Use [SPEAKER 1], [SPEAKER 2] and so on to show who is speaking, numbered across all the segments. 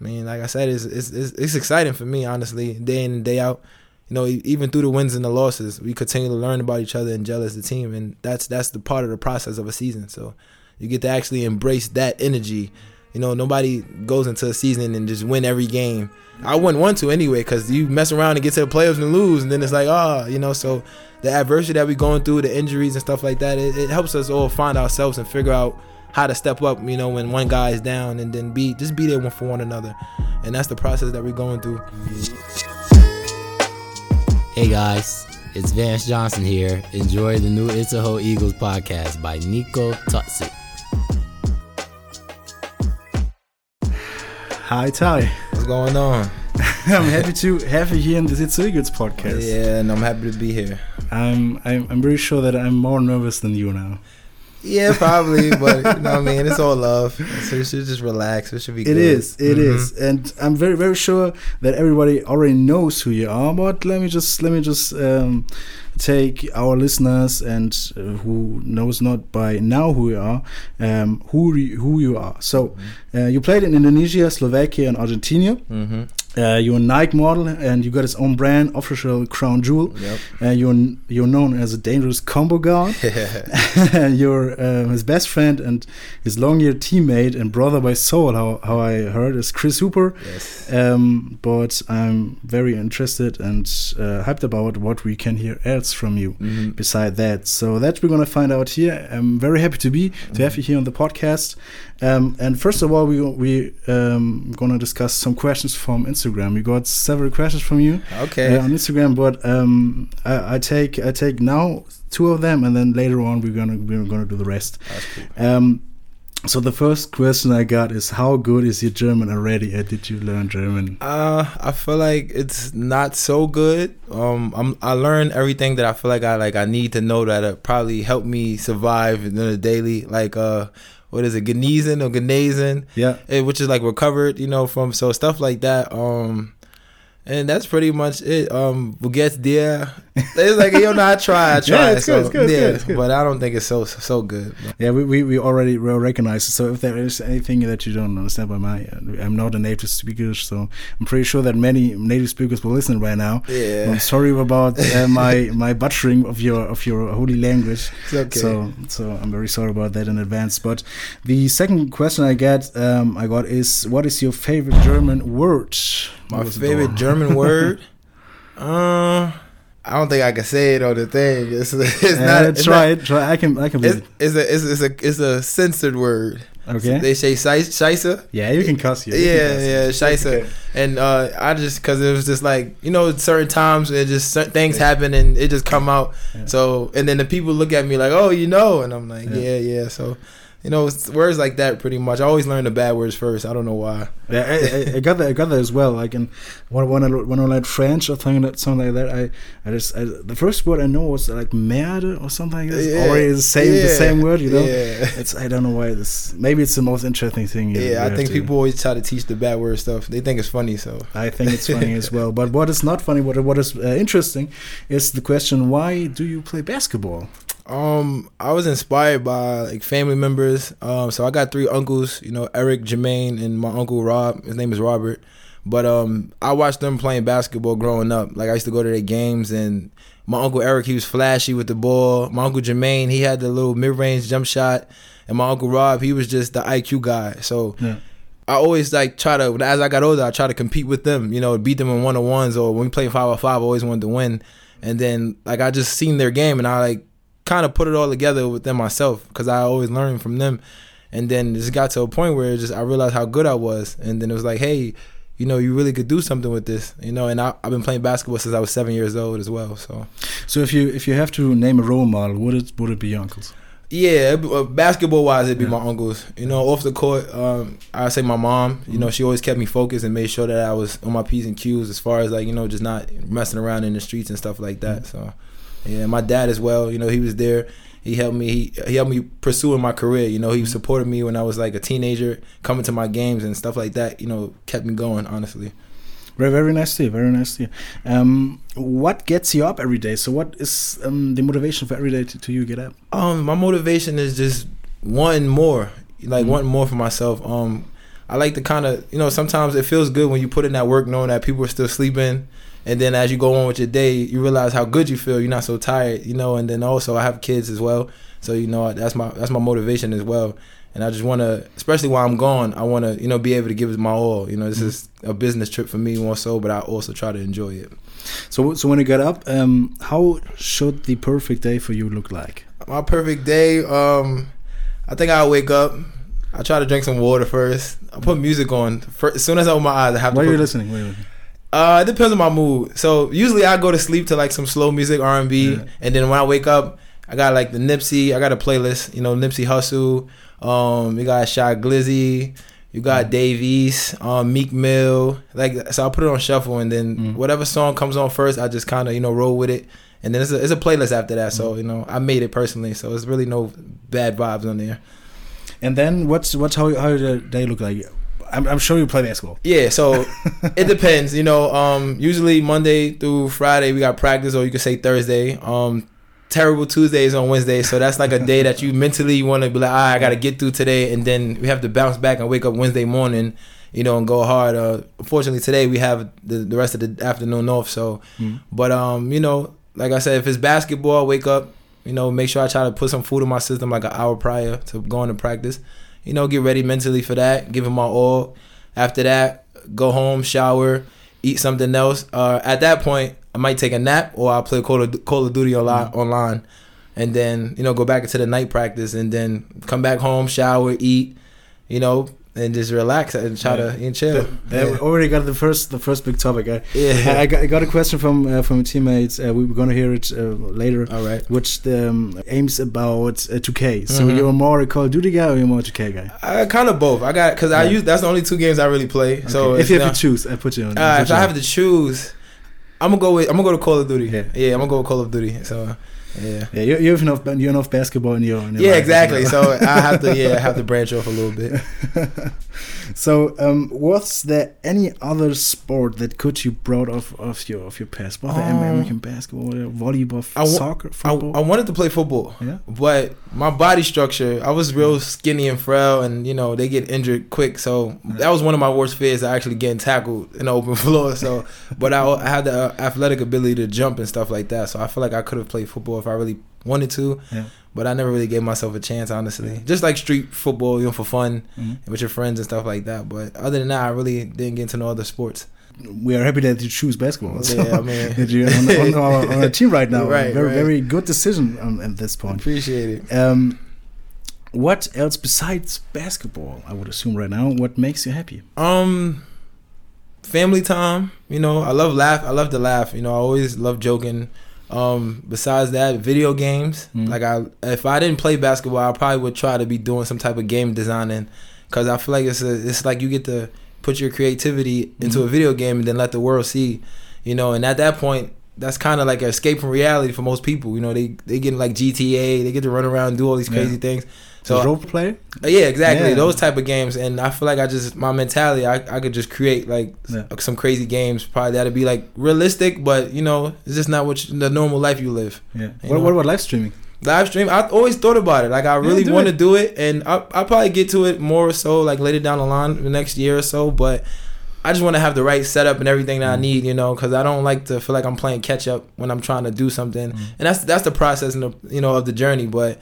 [SPEAKER 1] I mean, like I said, it's it's it's, it's exciting for me, honestly, day in and day out. You know, even through the wins and the losses, we continue to learn about each other and gel as a team, and that's that's the part of the process of a season. So you get to actually embrace that energy. You know, nobody goes into a season and just win every game. I wouldn't want to anyway, because you mess around and get to the playoffs and lose, and then it's like, ah, you know. So the adversity that we're going through, the injuries and stuff like that, it, it helps us all find ourselves and figure out how to step up. You know, when one guy is down, and then be just be there one for one another, and that's the process that we're going through.
[SPEAKER 2] Hey guys, it's Vance Johnson here. Enjoy the new Itzehoe Eagles podcast by Nico Tutsi.
[SPEAKER 3] Hi Ty.
[SPEAKER 1] What's going on?
[SPEAKER 3] I'm happy to have you here in the It's Eagles podcast.
[SPEAKER 1] Yeah, and I'm happy to be here.
[SPEAKER 3] I'm, I'm I'm pretty sure that I'm more nervous than you now.
[SPEAKER 1] Yeah, probably, but you know what I mean. It's all love, so you should just relax. It should be.
[SPEAKER 3] It
[SPEAKER 1] good.
[SPEAKER 3] is, it
[SPEAKER 1] Mhm.
[SPEAKER 3] is, and I'm very very sure that everybody already knows who you are. But let me just let me just um, take our listeners and uh, who knows not by now who you are, um, who you, who you are. So uh, you played in Indonesia, Slovakia, and Argentina.
[SPEAKER 1] Mhm.
[SPEAKER 3] Uh, you're a Nike model, and you got his own brand, official crown jewel.
[SPEAKER 1] Yep.
[SPEAKER 3] Uh, you're you're known as a dangerous combo guard. you're uh, his best friend and his long-year teammate and brother by soul. How how I heard is Chris Hooper.
[SPEAKER 1] yes.
[SPEAKER 3] Um, but I'm very interested and uh, hyped about what we can hear else from you
[SPEAKER 1] Mhm.
[SPEAKER 3] beside that. So that we're gonna find out here. I'm very happy to be to have you here on the podcast. Um, and first of all, we we um, gonna discuss some questions from Instagram. We got several questions from you
[SPEAKER 1] Okay.
[SPEAKER 3] uh, on Instagram, but um, I, I take I take now two of them, and then later on we're gonna we're gonna do the rest.
[SPEAKER 1] Cool.
[SPEAKER 3] Um, so the first question I got is how good is your German already? Uh, did you learn German?
[SPEAKER 1] Uh, I feel like it's not so good. Um, I'm I learned everything that I feel like I like I need to know that it probably help me survive in the daily. Like uh, what is it, Genesen or Genesen?
[SPEAKER 3] Yeah.
[SPEAKER 1] eh, which is like recovered, you know, from so stuff like that. Um, and that's pretty much it. Um, gets there. It's like you know, I try, I try.
[SPEAKER 3] Yeah, it's
[SPEAKER 1] so,
[SPEAKER 3] good, it's good, it's
[SPEAKER 1] yeah,
[SPEAKER 3] good, it's good.
[SPEAKER 1] but I don't think it's so so good.
[SPEAKER 3] Yeah, we, we, we already re- recognize it. So if there is anything that you don't understand by my, I'm not a native speaker, so I'm pretty sure that many native speakers will listen right now.
[SPEAKER 1] Yeah,
[SPEAKER 3] I'm sorry about uh, my my butchering of your of your holy language.
[SPEAKER 1] it's okay.
[SPEAKER 3] So so I'm very sorry about that in advance. But the second question I get um, I got is what is your favorite German word?
[SPEAKER 1] My
[SPEAKER 3] What was it
[SPEAKER 1] favorite? German word. Uh, I don't think I can say it on the thing. It's, it's not. It's
[SPEAKER 3] try
[SPEAKER 1] not,
[SPEAKER 3] it. Try. I can. I can.
[SPEAKER 1] It's, it's a it's, it's a it's a censored word.
[SPEAKER 3] Okay.
[SPEAKER 1] They say scheisse.
[SPEAKER 3] yeah, you can cuss. Yeah, you
[SPEAKER 1] Yeah,
[SPEAKER 3] cuss.
[SPEAKER 1] yeah.
[SPEAKER 3] Okay.
[SPEAKER 1] And uh, I just because it was just like you know certain times it just certain things happen and it just come out.
[SPEAKER 3] Yeah.
[SPEAKER 1] So and then the people look at me like oh you know and I'm like
[SPEAKER 3] Yeah.
[SPEAKER 1] yeah yeah. So you know words like that pretty much. I always learn the bad words first. I don't know why.
[SPEAKER 3] Yeah, I, I, I got that. I got that as well. Like, in when when I when I learned French or something that something like that, I I just I, the first word I know was like merde or something like this.
[SPEAKER 1] Yeah.
[SPEAKER 3] Already the same the same word, you know.
[SPEAKER 1] Yeah.
[SPEAKER 3] It's I don't know why this. Maybe it's the most interesting thing. you- you
[SPEAKER 1] Yeah, I think
[SPEAKER 3] to-
[SPEAKER 1] people always try to teach the bad word stuff. They think it's funny, so
[SPEAKER 3] I think it's funny as well. But what is not funny, what what is uh, interesting, is the question: Why do you play basketball?
[SPEAKER 1] Um, I was inspired by like family members. Um, so I got three uncles, you know, Eric, Jermaine, and my uncle Rob. His name is Robert. But um, I watched them playing basketball growing up. Like I used to go to their games, and my uncle Eric, he was flashy with the ball. My uncle Jermaine, he had the little mid-range jump shot, and my uncle Rob, he was just the IQ guy. So
[SPEAKER 3] Yeah.
[SPEAKER 1] I always like try to as I got older, I try to compete with them, you know, beat them in one on ones or when we play five on five, I always wanted to win. And then like I just seen their game and I like kind of put it all together with them myself because I always learned from them. And then it just got to a point where it just I realized how good I was, and then it was like, hey, you know, you really could do something with this, you know. And I, I've been playing basketball since I was seven years old as well. So
[SPEAKER 3] So if you if you have to name a role model, would it would it be your uncles?
[SPEAKER 1] Yeah, uh, basketball wise, it'd be
[SPEAKER 3] Yeah.
[SPEAKER 1] my uncles. You know, off the court, um, I say my mom. You know, she always kept me focused and made sure that I was on my p's and q's as far as like you know just not messing around in the streets and stuff like that. So, yeah, my dad as well. You know, he was there. He helped me. He, he helped me pursue in my career. You know, he supported me when I was like a teenager, coming to my games and stuff like that. You know, kept me going. Honestly.
[SPEAKER 3] Very, very nice to you. Very nice to you. Um, what gets you up every day? So, what is um, the motivation for every day to, to you get up?
[SPEAKER 1] Um, my motivation is just wanting more, like
[SPEAKER 3] Mhm.
[SPEAKER 1] wanting more for myself. Um, I like to kind of, you know, sometimes it feels good when you put in that work knowing that people are still sleeping. And then as you go on with your day, you realize how good you feel. You're not so tired, you know. And then also, I have kids as well, so you know that's my that's my motivation as well. And I just want to, especially while I'm gone, I want to, you know, be able to give it my all. You know, this mm-hmm. is a business trip for me more so, but I also try to enjoy it.
[SPEAKER 3] So, so when you get up, um, how should the perfect day for you look like?
[SPEAKER 1] My perfect day, um, I think I wake up. I try to drink some water first. I put music on. First, as soon as I open my eyes, I have.
[SPEAKER 3] Why
[SPEAKER 1] to
[SPEAKER 3] are you listening? Why are you listening?
[SPEAKER 1] Uh, it depends on my mood. So usually I go to sleep to like some slow music, R and B, and then when I wake up, I got like the Nipsey. I got a playlist. You know, Nipsey Hussle. Um, you got Shy Glizzy. You got mm. Dave East, um, Meek Mill. Like so, I put it on shuffle, and then mm. whatever song comes on first, I just kind of you know roll with it. And then it's a, it's a playlist after that. So mm. you know, I made it personally. So it's really no bad vibes on there.
[SPEAKER 3] And then what's what's how how did they look like? I'm, I'm sure you play basketball.
[SPEAKER 1] Yeah, so it depends. You know, um, usually Monday through Friday we got practice, or you could say Thursday. Um, terrible Tuesdays on Wednesday, so that's like a day that you mentally want to be like, ah, I got to get through today, and then we have to bounce back and wake up Wednesday morning, you know, and go hard. Uh, unfortunately, today we have the, the rest of the afternoon off. So, mm. but um, you know, like I said, if it's basketball, wake up, you know, make sure I try to put some food in my system like an hour prior to going to practice you know, get ready mentally for that, give it my all. After that, go home, shower, eat something else. Uh, at that point, I might take a nap or I'll play Call of, Call of Duty mm-hmm. online. And then, you know, go back into the night practice and then come back home, shower, eat, you know, and just relax and try yeah. to and chill.
[SPEAKER 3] Yeah. yeah. already got the first the first big topic. I, yeah, I got, I got a question from uh, from teammates. Uh, we are gonna hear it uh, later.
[SPEAKER 1] All right,
[SPEAKER 3] which um, aims about 2K. Uh, so mm-hmm. you're more a Call of Duty guy or you're more a 2K guy?
[SPEAKER 1] I kind of both. I got because I use that's the only two games I really play. Okay. So
[SPEAKER 3] if you have to choose, I put you on.
[SPEAKER 1] Uh, if I have to choose, I'm gonna go with I'm gonna go to Call of Duty. Yeah, yeah I'm gonna go with Call of Duty. So. Yeah,
[SPEAKER 3] yeah, you, you have enough you enough basketball in your, in
[SPEAKER 1] your yeah, exactly. so I have to yeah, I have to branch off a little bit.
[SPEAKER 3] so, um, was there any other sport that could you brought off of your of your past? Was um, American basketball, volleyball, I soccer, football?
[SPEAKER 1] I, I, wanted to play football, yeah, but my body structure, I was real skinny and frail, and you know they get injured quick. So that was one of my worst fears, I actually getting tackled in the open floor. So, but I, I had the uh, athletic ability to jump and stuff like that. So I feel like I could have played football if I really wanted to. Yeah. But I never really gave myself a chance, honestly. Yeah. Just like street football, you know, for fun mm-hmm. with your friends and stuff like that. But other than that, I really didn't get into no other sports.
[SPEAKER 3] We are happy that you choose basketball. So yeah, I mean, that you're on, on, our, on, our, team right now. right, very, right. very good decision um, at this point.
[SPEAKER 1] Appreciate it.
[SPEAKER 3] Um, what else besides basketball? I would assume right now. What makes you happy?
[SPEAKER 1] Um, family time. You know, I love laugh. I love to laugh. You know, I always love joking. Um, besides that, video games. Mm. Like I, if I didn't play basketball, I probably would try to be doing some type of game designing, because I feel like it's a, it's like you get to put your creativity into mm. a video game and then let the world see, you know. And at that point, that's kind of like an escape from reality for most people. You know, they they get like GTA, they get to run around and do all these crazy yeah. things.
[SPEAKER 3] So role play.
[SPEAKER 1] Uh, yeah, exactly. Yeah. Those type of games, and I feel like I just my mentality. I, I could just create like yeah. some crazy games. Probably that'd be like realistic, but you know, it's just not what you, the normal life you live.
[SPEAKER 3] Yeah. What, what, about live streaming?
[SPEAKER 1] Live stream. I always thought about it. Like I really yeah, want to do it, and I I probably get to it more so like later down the line, the next year or so. But I just want to have the right setup and everything that mm. I need, you know, because I don't like to feel like I'm playing catch up when I'm trying to do something, mm. and that's that's the process and the you know of the journey, but.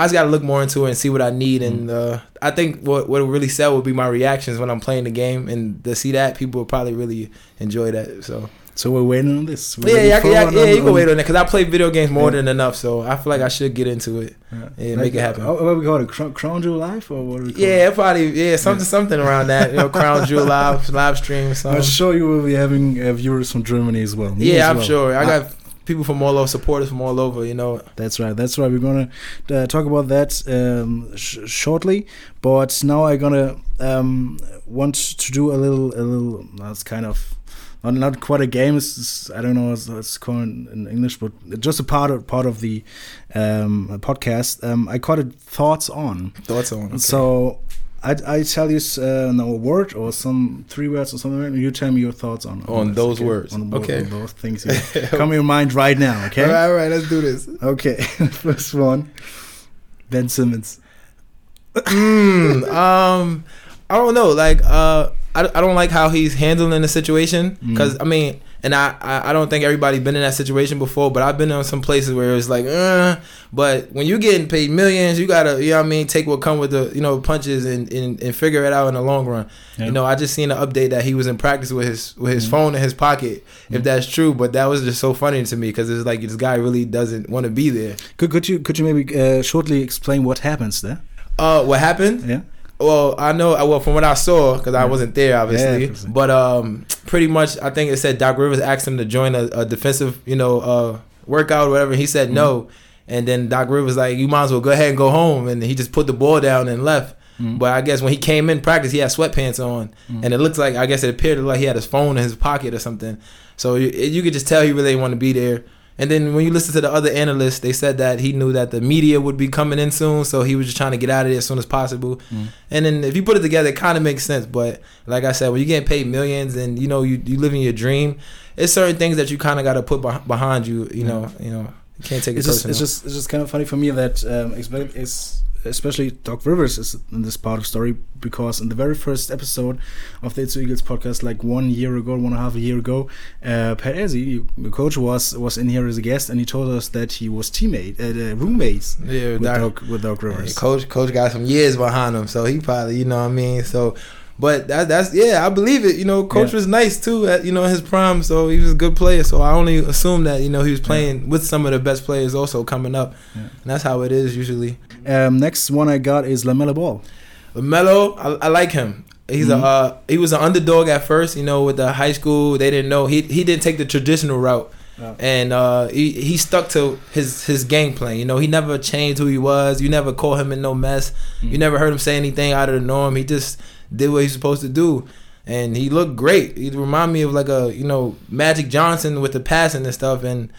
[SPEAKER 1] I just got to look more into it and see what I need. And mm. uh, I think what what really sell would be my reactions when I'm playing the game, and to see that people will probably really enjoy that. So.
[SPEAKER 3] So we're waiting on this.
[SPEAKER 1] We're yeah, yeah, yeah, yeah, you can wait on it because I play video games more yeah. than enough, so I feel like I should get into it yeah. and like, make it happen.
[SPEAKER 3] Oh, what we call it, Crown Jewel Live, or what? Are we
[SPEAKER 1] yeah, it? probably yeah, something something around that. You know, Crown Jewel Live live stream. Something.
[SPEAKER 3] I'm sure you will be having uh, viewers from Germany as well.
[SPEAKER 1] Me yeah,
[SPEAKER 3] as
[SPEAKER 1] I'm sure. I got people from all over, supporters from all over. You know.
[SPEAKER 3] That's right. That's right. We're gonna uh, talk about that um, sh shortly. But now I'm gonna um, want to do a little, a little. That's kind of not, not quite a game. It's, I don't know what it's called in English, but just a part of part of the um, podcast. Um, I called it thoughts on.
[SPEAKER 1] Thoughts on. Okay.
[SPEAKER 3] So I, I tell you uh, no, a word or some three words or something, and you tell me your thoughts on
[SPEAKER 1] on, on those
[SPEAKER 3] okay?
[SPEAKER 1] words.
[SPEAKER 3] On,
[SPEAKER 1] okay,
[SPEAKER 3] on those things come in your mind right now. Okay,
[SPEAKER 1] all right, all right, let's do this.
[SPEAKER 3] Okay, first one, Ben Simmons.
[SPEAKER 1] mm, um, I don't know. Like, uh, I, I don't like how he's handling the situation because I mean, and I, I I don't think everybody's been in that situation before, but I've been in some places where it's like, uh, but when you're getting paid millions, you gotta, you know what I mean, take what come with the, you know, punches and, and, and figure it out in the long run.
[SPEAKER 3] Yeah.
[SPEAKER 1] You know, I just seen an update that he was in practice with his with his phone in his pocket, if that's true. But that was just so funny to me because it's like this guy really doesn't want to be there.
[SPEAKER 3] Could could you could you maybe uh, shortly explain what happens there?
[SPEAKER 1] Uh, what happened?
[SPEAKER 3] Yeah.
[SPEAKER 1] Well, I know. Well, from what I saw, because I wasn't there, obviously.
[SPEAKER 3] obviously.
[SPEAKER 1] But um, pretty much, I think it said Doc Rivers asked him to join a, a defensive, you know, uh, workout or whatever. He said no, and then Doc Rivers like, you might as well go ahead and go home, and he just put the ball down and left. But I guess when he came in practice, he had sweatpants on, and it looks like I guess it appeared like he had his phone in his pocket or something. So you, you could just tell he really didn't want to be there. And then when you listen to the other analysts, they said that he knew that the media would be coming in soon, so he was just trying to get out of there as soon as possible. And then if you put it together, it kind of makes sense. But like I said, when you're getting paid millions and you know you you living your dream, it's certain things that you kind of got to put beh- behind you. You know, you know, you can't take it
[SPEAKER 3] It's just,
[SPEAKER 1] personal.
[SPEAKER 3] it's just it's just kind of funny for me that um, is especially Doc Rivers is in this part of story because in the very first episode of the It's Eagles podcast, like one year ago, one and a half a year ago, uh, Pat Elzie, the coach, was was in here as a guest, and he told us that he was teammate, uh, uh, roommates
[SPEAKER 1] yeah,
[SPEAKER 3] with
[SPEAKER 1] Doc-
[SPEAKER 3] with Doc
[SPEAKER 1] Yeah,
[SPEAKER 3] Rivers.
[SPEAKER 1] coach, coach got some years behind him, so he probably, you know what I mean. So, but that, that's yeah, I believe it. You know, coach
[SPEAKER 3] Yeah.
[SPEAKER 1] was nice too at you know his prime, so he was a good player. So I only assume that you know he was playing with some of the best players also coming up,
[SPEAKER 3] Yeah.
[SPEAKER 1] and that's how it is usually.
[SPEAKER 3] Um, next one I got is Lamelo Ball.
[SPEAKER 1] Lamelo, I, I like him. He's
[SPEAKER 3] Mhm.
[SPEAKER 1] a uh, he was an underdog at first. You know, with the high school, they didn't know he he didn't take the traditional route. And uh, he he stuck to his his game plan. You know, he never changed who he was. You never caught him in no mess. You never heard him say anything out of the norm. He just did what he's supposed to do, and he looked great. He remind me of like a you know Magic Johnson with the passing and stuff. And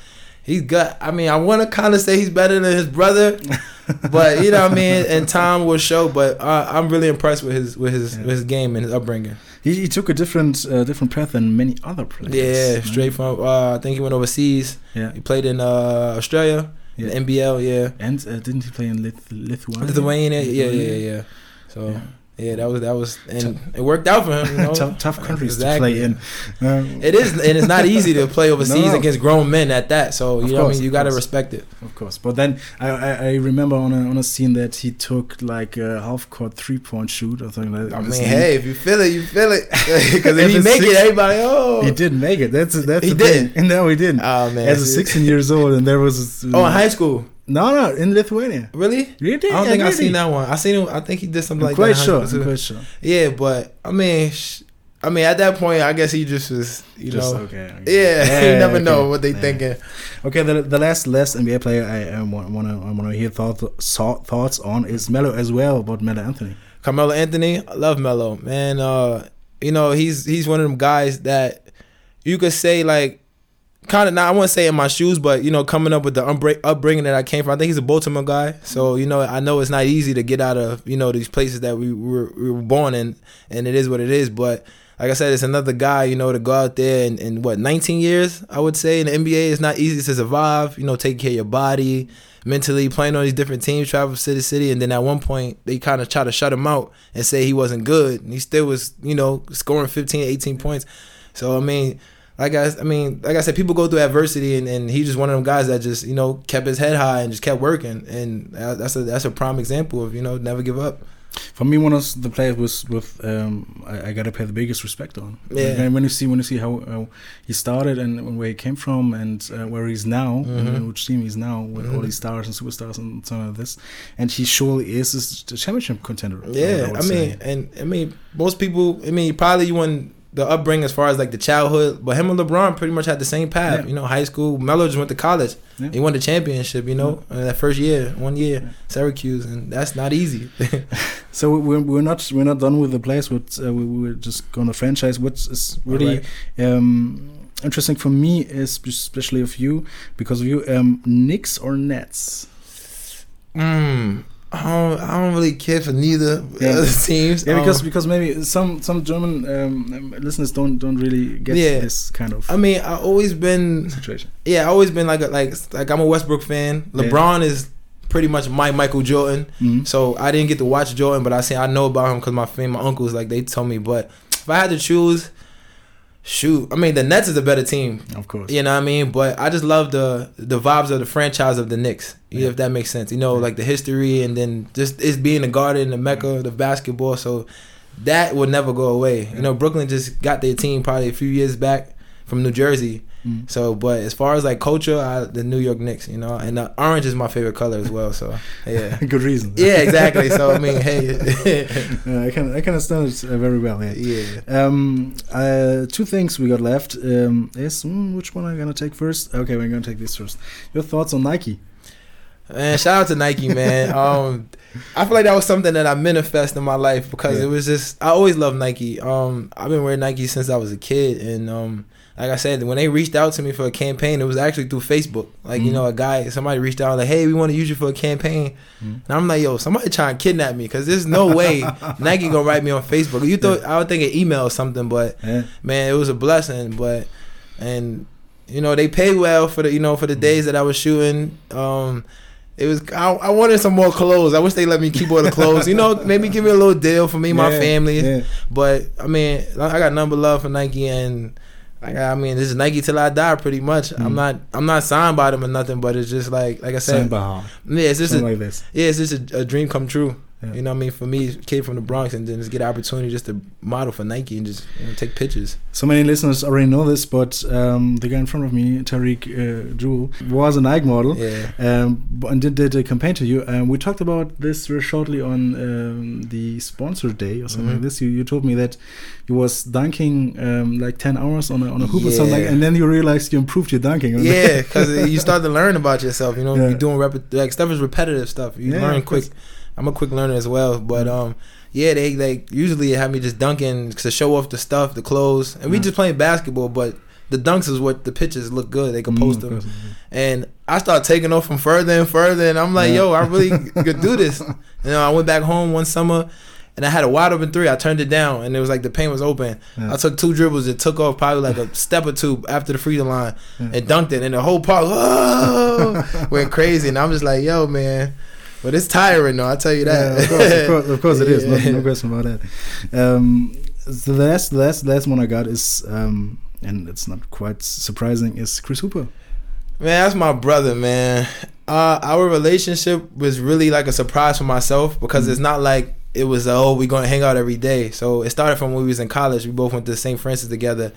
[SPEAKER 1] he's got. I mean, I want to kind of say he's better than his brother, but you know what I mean. And time will show. But uh, I'm really impressed with his with his
[SPEAKER 3] Yeah.
[SPEAKER 1] with his game and his upbringing.
[SPEAKER 3] He, he took a different uh, different path than many other players.
[SPEAKER 1] Yeah,
[SPEAKER 3] right?
[SPEAKER 1] straight from. Uh, I think he went overseas.
[SPEAKER 3] Yeah,
[SPEAKER 1] He played in uh, Australia,
[SPEAKER 3] Yeah.
[SPEAKER 1] the NBL. Yeah.
[SPEAKER 3] and uh, didn't he play in Lith- Lithuania?
[SPEAKER 1] Lithuania, yeah, yeah,
[SPEAKER 3] Lithuania?
[SPEAKER 1] yeah. So
[SPEAKER 3] Yeah.
[SPEAKER 1] that was that was, and it worked out for him. You know?
[SPEAKER 3] tough, tough countries
[SPEAKER 1] Exactly.
[SPEAKER 3] to play in. Um,
[SPEAKER 1] It is, and it's not easy to play overseas
[SPEAKER 3] No.
[SPEAKER 1] against grown men at that. So you
[SPEAKER 3] Of
[SPEAKER 1] know, what I mean, you got to respect it.
[SPEAKER 3] Of course, but then I, I, I remember on a on a scene that he took like a half court three point shoot or something like that.
[SPEAKER 1] I mean, hey, if you feel it, you feel it. Because if you make it, everybody, oh,
[SPEAKER 3] he didn't make it. That's that's
[SPEAKER 1] He did?
[SPEAKER 3] thing. No, he didn't.
[SPEAKER 1] Oh man,
[SPEAKER 3] As a 16 years old, and there was
[SPEAKER 1] Oh, in high school,
[SPEAKER 3] no, no, in Lithuania.
[SPEAKER 1] really?
[SPEAKER 3] You did?
[SPEAKER 1] I don't think I
[SPEAKER 3] really?
[SPEAKER 1] seen that one. I seen him. I think he did something
[SPEAKER 3] I'm
[SPEAKER 1] like
[SPEAKER 3] quite
[SPEAKER 1] that. in
[SPEAKER 3] sure. I'm quite sure.
[SPEAKER 1] Yeah, but I mean, sh- I mean, at that point, I guess he just was, you
[SPEAKER 3] Just
[SPEAKER 1] know,
[SPEAKER 3] okay. okay.
[SPEAKER 1] yeah, you never
[SPEAKER 3] okay.
[SPEAKER 1] know what they
[SPEAKER 3] Yeah.
[SPEAKER 1] thinking.
[SPEAKER 3] Okay, the, the last last NBA player I, I want want to I want to hear thought, thought, thoughts on is Melo as well about Melo Anthony.
[SPEAKER 1] Carmelo Anthony, I love Melo, man. Uh, you know, he's he's one of them guys that you could say like kind of now I wouldn't say in my shoes, but you know, coming up with the umbra- upbringing that I came from, I think he's a Baltimore guy. So you know, I know it's not easy to get out of you know these places that we were we were born in, and it is what it is. But like I said, it's another guy you know to go out there and, and what 19 years I would say in the NBA. It's not easy to survive. You know, taking care of your body. Mentally playing on these different teams, travel city to city, and then at one point they kind of try to shut him out and say he wasn't good, and he still was, you know, scoring 15, 18 points. So I mean, like I, I mean, like I said, people go through adversity, and, and he's just one of them guys that just you know kept his head high and just kept working, and that's a that's a prime example of you know never give up.
[SPEAKER 3] For me, one of the players was with um, I, I gotta pay the biggest respect on.
[SPEAKER 1] Yeah.
[SPEAKER 3] And when you see when you see how, how he started and where he came from and uh, where he's now,
[SPEAKER 1] Mhm.
[SPEAKER 3] and which team he's now with all
[SPEAKER 1] Mhm.
[SPEAKER 3] these stars and superstars and something like this, and he surely is a championship contender.
[SPEAKER 1] Yeah,
[SPEAKER 3] would
[SPEAKER 1] I mean, and I mean, most people. I mean, probably you want the upbringing as far as like the childhood, but him and LeBron pretty much had the same path.
[SPEAKER 3] Yeah.
[SPEAKER 1] You know, high school. Melo just went to college.
[SPEAKER 3] Yeah.
[SPEAKER 1] He won the championship. You know, in that first year, one year, Syracuse, and that's not easy.
[SPEAKER 3] So we're, we're not we're not done with the players. Uh, we, we're just gonna franchise. What is really um, interesting for me is especially of you because of you um, Knicks or Nets.
[SPEAKER 1] Mm, I don't. I don't really care for neither
[SPEAKER 3] Yeah.
[SPEAKER 1] teams.
[SPEAKER 3] Yeah, because
[SPEAKER 1] Um,
[SPEAKER 3] because maybe some some German um, listeners don't don't really get
[SPEAKER 1] Yeah.
[SPEAKER 3] this kind of
[SPEAKER 1] I mean, I always been.
[SPEAKER 3] situation.
[SPEAKER 1] Yeah, I always been like a, like like I'm a Westbrook fan.
[SPEAKER 3] Yeah.
[SPEAKER 1] LeBron is pretty much my Michael Jordan.
[SPEAKER 3] Mhm.
[SPEAKER 1] So I didn't get to watch Jordan, but I say I know about him because my family, my uncles, like they told me. But if I had to choose, shoot, I mean the Nets is a better team.
[SPEAKER 3] Of course.
[SPEAKER 1] You know what I mean? But I just love the the vibes of the franchise of the Knicks.
[SPEAKER 3] Yeah.
[SPEAKER 1] If that makes sense, you know, like the history and then just it's being the garden, the mecca of the basketball. So that will never go away. You know, Brooklyn just got their team probably a few years back from New Jersey.
[SPEAKER 3] Mm.
[SPEAKER 1] So, but as far as like culture, I, the New York Knicks, you know, and the orange is my favorite color as well. So, yeah,
[SPEAKER 3] Good reason.
[SPEAKER 1] yeah, exactly. So I mean, hey,
[SPEAKER 3] Uh, I can I can understand it uh, very well. Yeah.
[SPEAKER 1] yeah.
[SPEAKER 3] Um, uh, two things we got left um, is mm, which one am I gonna take first? Okay, we're gonna take this first. Your thoughts on Nike?
[SPEAKER 1] Man, shout out to Nike, man. Um, I feel like that was something that I manifest in my life because
[SPEAKER 3] Yeah.
[SPEAKER 1] it was just I always loved Nike. Um, I've been wearing Nike since I was a kid, and um, like I said, when they reached out to me for a campaign, it was actually through Facebook. Like you
[SPEAKER 3] Mhm.
[SPEAKER 1] know, a guy, somebody reached out like, "Hey, we want to use you for a campaign,"
[SPEAKER 3] Mhm.
[SPEAKER 1] and I'm like, "Yo, somebody trying to kidnap me because there's no way Nike gonna write me on Facebook." You thought I would think an email or something, but
[SPEAKER 3] Yeah.
[SPEAKER 1] man, it was a blessing. But and you know they pay well for the you know for the days that I was shooting. Um, it was I, I wanted some more clothes. I wish they let me keep all the clothes. You know, maybe give me a little deal for me, and my family.
[SPEAKER 3] Yeah.
[SPEAKER 1] But I mean, I got number love for Nike, and I, I mean, this is Nike till I die, pretty much.
[SPEAKER 3] Mm.
[SPEAKER 1] I'm not I'm not signed by them or nothing, but it's just like like I said,
[SPEAKER 3] Signed by heart.
[SPEAKER 1] yeah, it's just
[SPEAKER 3] Something
[SPEAKER 1] a,
[SPEAKER 3] like this.
[SPEAKER 1] yeah, it's just a, a dream come true.
[SPEAKER 3] Yeah.
[SPEAKER 1] You know what I mean? For me, kid from the Bronx, and then just get an opportunity just to model for Nike and just you know, take pictures.
[SPEAKER 3] So many listeners already know this, but um, the guy in front of me, Tariq uh, Jewel, was a Nike model.
[SPEAKER 1] Yeah.
[SPEAKER 3] Um, and did, did a campaign to you. Um, we talked about this very shortly on um, the sponsor day or something
[SPEAKER 1] Mhm.
[SPEAKER 3] like this. You, you told me that you was dunking um, like 10 hours on a, on a hoop or something like and then you realized you improved your dunking.
[SPEAKER 1] Yeah, because you start to learn about yourself. You know,
[SPEAKER 3] Yeah.
[SPEAKER 1] you're doing rep- like stuff is repetitive stuff. You
[SPEAKER 3] Yeah,
[SPEAKER 1] learn
[SPEAKER 3] quick. course.
[SPEAKER 1] I'm a quick learner as well, but
[SPEAKER 3] Mhm.
[SPEAKER 1] um, yeah, they like usually have me just dunking to show off the stuff, the clothes, and we
[SPEAKER 3] Mhm.
[SPEAKER 1] just playing basketball. But the dunks is what the pictures look good. They can
[SPEAKER 3] Mm,
[SPEAKER 1] post
[SPEAKER 3] of
[SPEAKER 1] them, and I start taking off from further and further, and I'm like,
[SPEAKER 3] Yeah.
[SPEAKER 1] yo, I really could do this. You know, I went back home one summer. And I had a wide open three. I turned it down, and it was like the paint was open.
[SPEAKER 3] Yeah.
[SPEAKER 1] I took two dribbles and took off probably like a step or two after the free throw line
[SPEAKER 3] Yeah.
[SPEAKER 1] and dunked it, and the whole park whoa, went crazy. And I'm just like, yo, man, but it's tiring though. I tell you that.
[SPEAKER 3] Yeah, of course, of course, of course it is.
[SPEAKER 1] Yeah.
[SPEAKER 3] No, no question about that. Um, the last, the last, last one I got is, um, and it's not quite surprising, is Chris Hooper.
[SPEAKER 1] Man, that's my brother, man. Uh, our relationship was really like a surprise for myself because
[SPEAKER 3] Mhm.
[SPEAKER 1] it's not like it was oh we're gonna hang out every day. So it started from when we was in college. We both went to St. Francis together,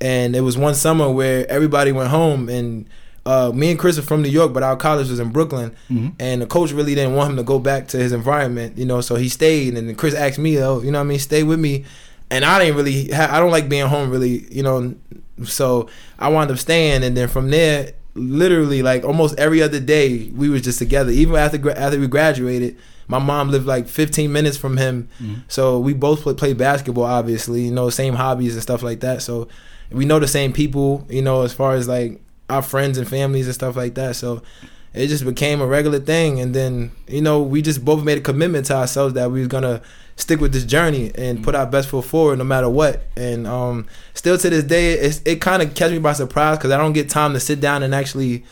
[SPEAKER 1] and it was one summer where everybody went home and. Uh, me and Chris are from New York, but our college was in Brooklyn,
[SPEAKER 3] Mm-hmm.
[SPEAKER 1] and the coach really didn't want him to go back to his environment, you know. So he stayed, and then Chris asked me, "Oh, you know, what I mean, stay with me," and I didn't really, ha- I don't like being home, really, you know. So I wound up staying, and then from there, literally, like almost every other day, we was just together. Even after gra- after we graduated, my mom lived like 15 minutes from him,
[SPEAKER 3] Mm-hmm.
[SPEAKER 1] so we both play, play basketball, obviously, you know, same hobbies and stuff like that. So we know the same people, you know, as far as like our friends and families and stuff like that. So it just became a regular thing. And then, you know, we just both made a commitment to ourselves that we was gonna stick with this journey and put our best foot forward no matter what. And um, still to this day, it's, it kind of catch me by surprise because I don't get time to sit down and actually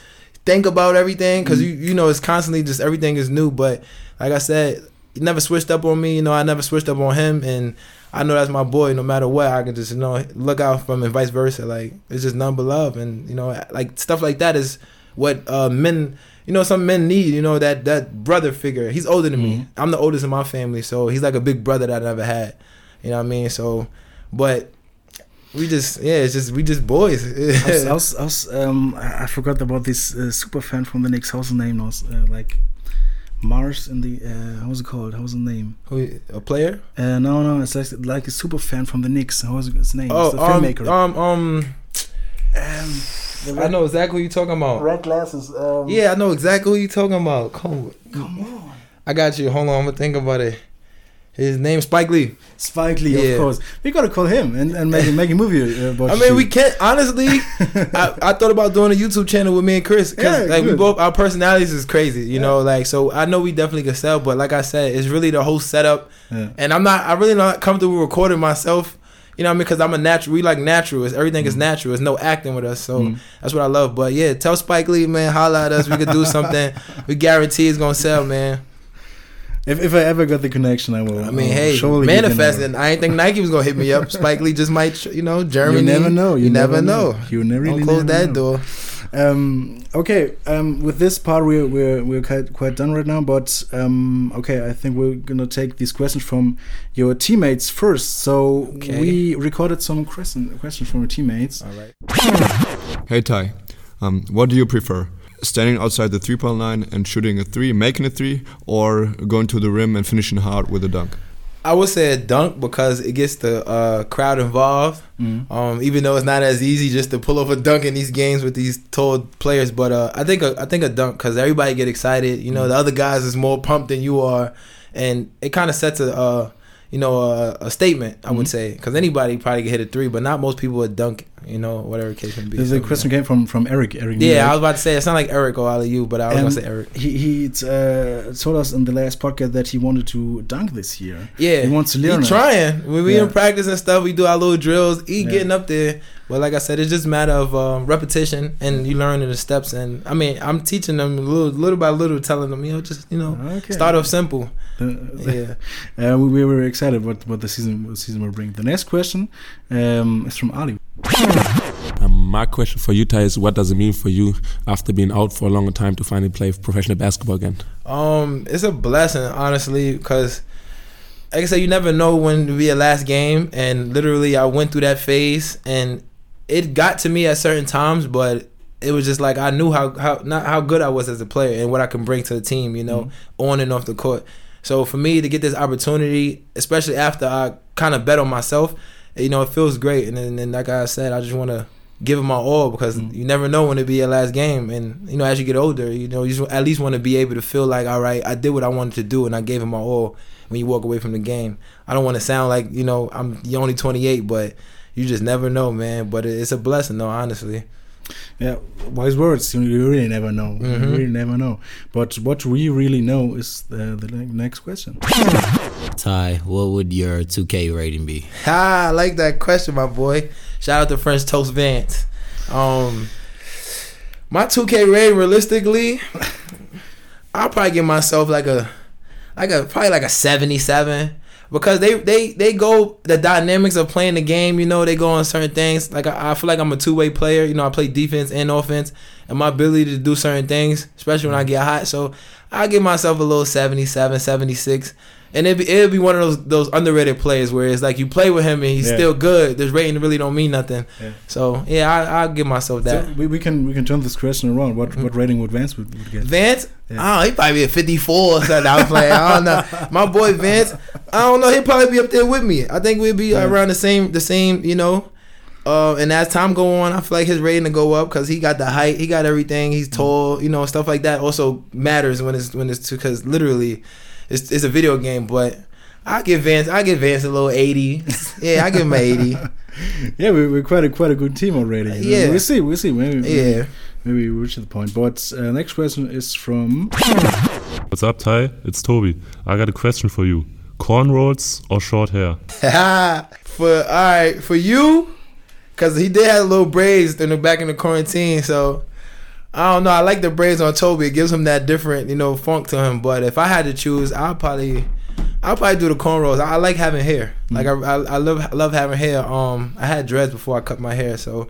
[SPEAKER 1] think about everything because you you know it's constantly just everything is new. But like I said, he never switched up on me. You know, I never switched up on him, and I know that's my boy. No matter what, I can just you know look out for him and vice versa. Like it's just number love, and you know, like stuff like that is what uh, men. You know, some men need. You know that that brother figure. He's older than me.
[SPEAKER 3] Mhm.
[SPEAKER 1] I'm the oldest in my family, so he's like a big brother that I never had. You know what I mean? So, but we just yeah, it's just we just boys.
[SPEAKER 3] I was, I was, I was, um, I forgot about this uh, super fan from the next How's his name? Was uh, like Mars in the uh, how's it called? How's the name?
[SPEAKER 1] Who- a player?
[SPEAKER 3] Uh, no, no, it's like, like a super fan from the Knicks. How's his name?
[SPEAKER 1] Oh,
[SPEAKER 3] it's the
[SPEAKER 1] um,
[SPEAKER 3] filmmaker.
[SPEAKER 1] um, um,
[SPEAKER 3] Um,
[SPEAKER 1] I know exactly who you're talking about.
[SPEAKER 3] red glasses. Um,
[SPEAKER 1] Yeah, I know exactly who you're talking about. Come,
[SPEAKER 3] come on,
[SPEAKER 1] I got you. Hold on, I'm gonna think about it. His name Spike Lee.
[SPEAKER 3] Spike Lee,
[SPEAKER 1] Yeah.
[SPEAKER 3] of course. We gotta call him and, and make make a movie uh, about.
[SPEAKER 1] I mean, we can't honestly. I, I thought about doing a YouTube channel with me and Chris because
[SPEAKER 3] Yeah,
[SPEAKER 1] like we both our personalities is crazy, you know. Like so, I know we definitely could sell, but like I said, it's really the whole setup.
[SPEAKER 3] Yeah.
[SPEAKER 1] And I'm not. I really not comfortable recording myself You know what I mean? Because I'm a natural. We like natural. It's, everything is
[SPEAKER 3] Mm.
[SPEAKER 1] natural. There's no acting with us. So
[SPEAKER 3] Mm.
[SPEAKER 1] that's what I love. But yeah, tell Spike Lee, man, holla at us. We could do something. we guarantee it's gonna sell, man.
[SPEAKER 3] If, if I ever got the connection, I will.
[SPEAKER 1] I mean,
[SPEAKER 3] I'll
[SPEAKER 1] hey,
[SPEAKER 3] surely give you a
[SPEAKER 1] manifest. I ain't think Nike was gonna hit me up. Spike Lee just might, you know, Germany.
[SPEAKER 3] You never know. You,
[SPEAKER 1] never, know.
[SPEAKER 3] You never really
[SPEAKER 1] Don't close
[SPEAKER 3] never
[SPEAKER 1] that
[SPEAKER 3] know.
[SPEAKER 1] door.
[SPEAKER 3] Um, okay, um, with this part we're we're we're quite, quite done right now. But um, okay, I think we're gonna take these questions from your teammates first. So
[SPEAKER 1] Okay.
[SPEAKER 3] we recorded some question, questions from your teammates.
[SPEAKER 1] All right.
[SPEAKER 4] Hey Ty, um, what do you prefer? Standing outside the three point line and shooting a three, making a three, or going to the rim and finishing hard with a dunk?
[SPEAKER 1] I would say a dunk because it gets the uh, crowd involved.
[SPEAKER 3] Mm.
[SPEAKER 1] Um, even though it's not as easy just to pull off a dunk in these games with these tall players, but uh, I think a, I think a dunk because everybody get excited. You know, the other guys is more pumped than you are, and it kind of sets a uh, you know a, a statement. I would
[SPEAKER 3] Mhm.
[SPEAKER 1] say because anybody probably can hit a three, but not most people would dunk. You know, whatever case may be.
[SPEAKER 3] The, the
[SPEAKER 1] So,
[SPEAKER 3] question came from from Eric. Eric.
[SPEAKER 1] Yeah. I was about to say it's not like Eric or Ali you, but I was gonna say Eric.
[SPEAKER 3] He he uh, told us in the last podcast that he wanted to dunk this year.
[SPEAKER 1] Yeah,
[SPEAKER 3] He wants to learn. it.
[SPEAKER 1] trying. When we
[SPEAKER 3] Yeah.
[SPEAKER 1] in practice and stuff, we do our little drills. He
[SPEAKER 3] Yeah.
[SPEAKER 1] getting up there. But like I said, it's just a matter of um, repetition and you learning the steps. And I mean, I'm teaching them little, little by little, telling them, you know, just you know,
[SPEAKER 3] Okay.
[SPEAKER 1] start off simple.
[SPEAKER 3] The-
[SPEAKER 1] Yeah.
[SPEAKER 3] Uh, we, we were excited what, what the season what season will bring. The next question um, is from Ali.
[SPEAKER 5] Um, my question for you, Ty, is what does it mean for you after being out for a long time to finally play professional basketball again?
[SPEAKER 1] Um, it's a blessing, honestly, because like I said, you never know when to be a last game, and literally, I went through that phase, and it got to me at certain times, but it was just like I knew how how not how good I was as a player and what I can bring to the team, you know, on and off the court. So for me to get this opportunity, especially after I kind of bet on myself, you know, it feels great. And then, and like I said, I just want to give it my all because
[SPEAKER 3] Mm.
[SPEAKER 1] you never know when it be your last game. And you know, as you get older, you know, you just at least want to be able to feel like, all right, I did what I wanted to do and I gave it my all. When you walk away from the game, I don't want to sound like you know I'm only 28, but you just never know, man. But it's a blessing, though, honestly.
[SPEAKER 3] Yeah, wise words. You, you really never know. You
[SPEAKER 1] Mhm.
[SPEAKER 3] really never know. But what we really know is the, the next question.
[SPEAKER 2] Ty, what would your 2K rating be?
[SPEAKER 1] Ha, I like that question, my boy. Shout out to French Toast Vance. Um, my 2K rating, realistically, I'll probably give myself like a, like a probably like a 77 because they they they go the dynamics of playing the game. You know, they go on certain things. Like I, I feel like I'm a two way player. You know, I play defense and offense, and my ability to do certain things, especially when I get hot. So I give myself a little 77, 76. And it'd be, it'd be one of those those underrated players where it's like you play with him and he's
[SPEAKER 3] Yeah.
[SPEAKER 1] still good. This rating really don't mean nothing.
[SPEAKER 3] Yeah.
[SPEAKER 1] So yeah, I, I'll give myself that.
[SPEAKER 3] So we, we can we can turn this question around. What what rating would Vance would, would get?
[SPEAKER 1] Vance,
[SPEAKER 3] Yeah.
[SPEAKER 1] Don't he probably be a 54 or something. I was playing. I don't know. My boy Vance, I don't know. He'll probably be up there with me. I think we'd be
[SPEAKER 3] Yeah.
[SPEAKER 1] around the same, the same, you know. Uh, and as time go on, I feel like his rating to go up because he got the height, he got everything. He's tall, you know, stuff like that. Also matters when it's when it's because literally, it's it's a video game. But I give Vance, I give Vance a little 80. Yeah, I give him an 80.
[SPEAKER 3] Yeah, we, we're quite a quite a good team already.
[SPEAKER 1] Yeah.
[SPEAKER 3] we'll see. We'll see. Maybe maybe,
[SPEAKER 1] Yeah.
[SPEAKER 3] maybe we reach the point. But uh, next question is from
[SPEAKER 6] What's up, Ty? It's Toby. I got a question for you. Cornrows or short hair?
[SPEAKER 1] for all right for you, because he did have a little braids in the back in the quarantine. So I don't know. I like the braids on Toby. It gives him that different, you know, funk to him. But if I had to choose, I'll probably, I'll probably do the cornrows. I, I like having hair. Like I, I, I love, I love having hair. Um, I had dreads before I cut my hair, so,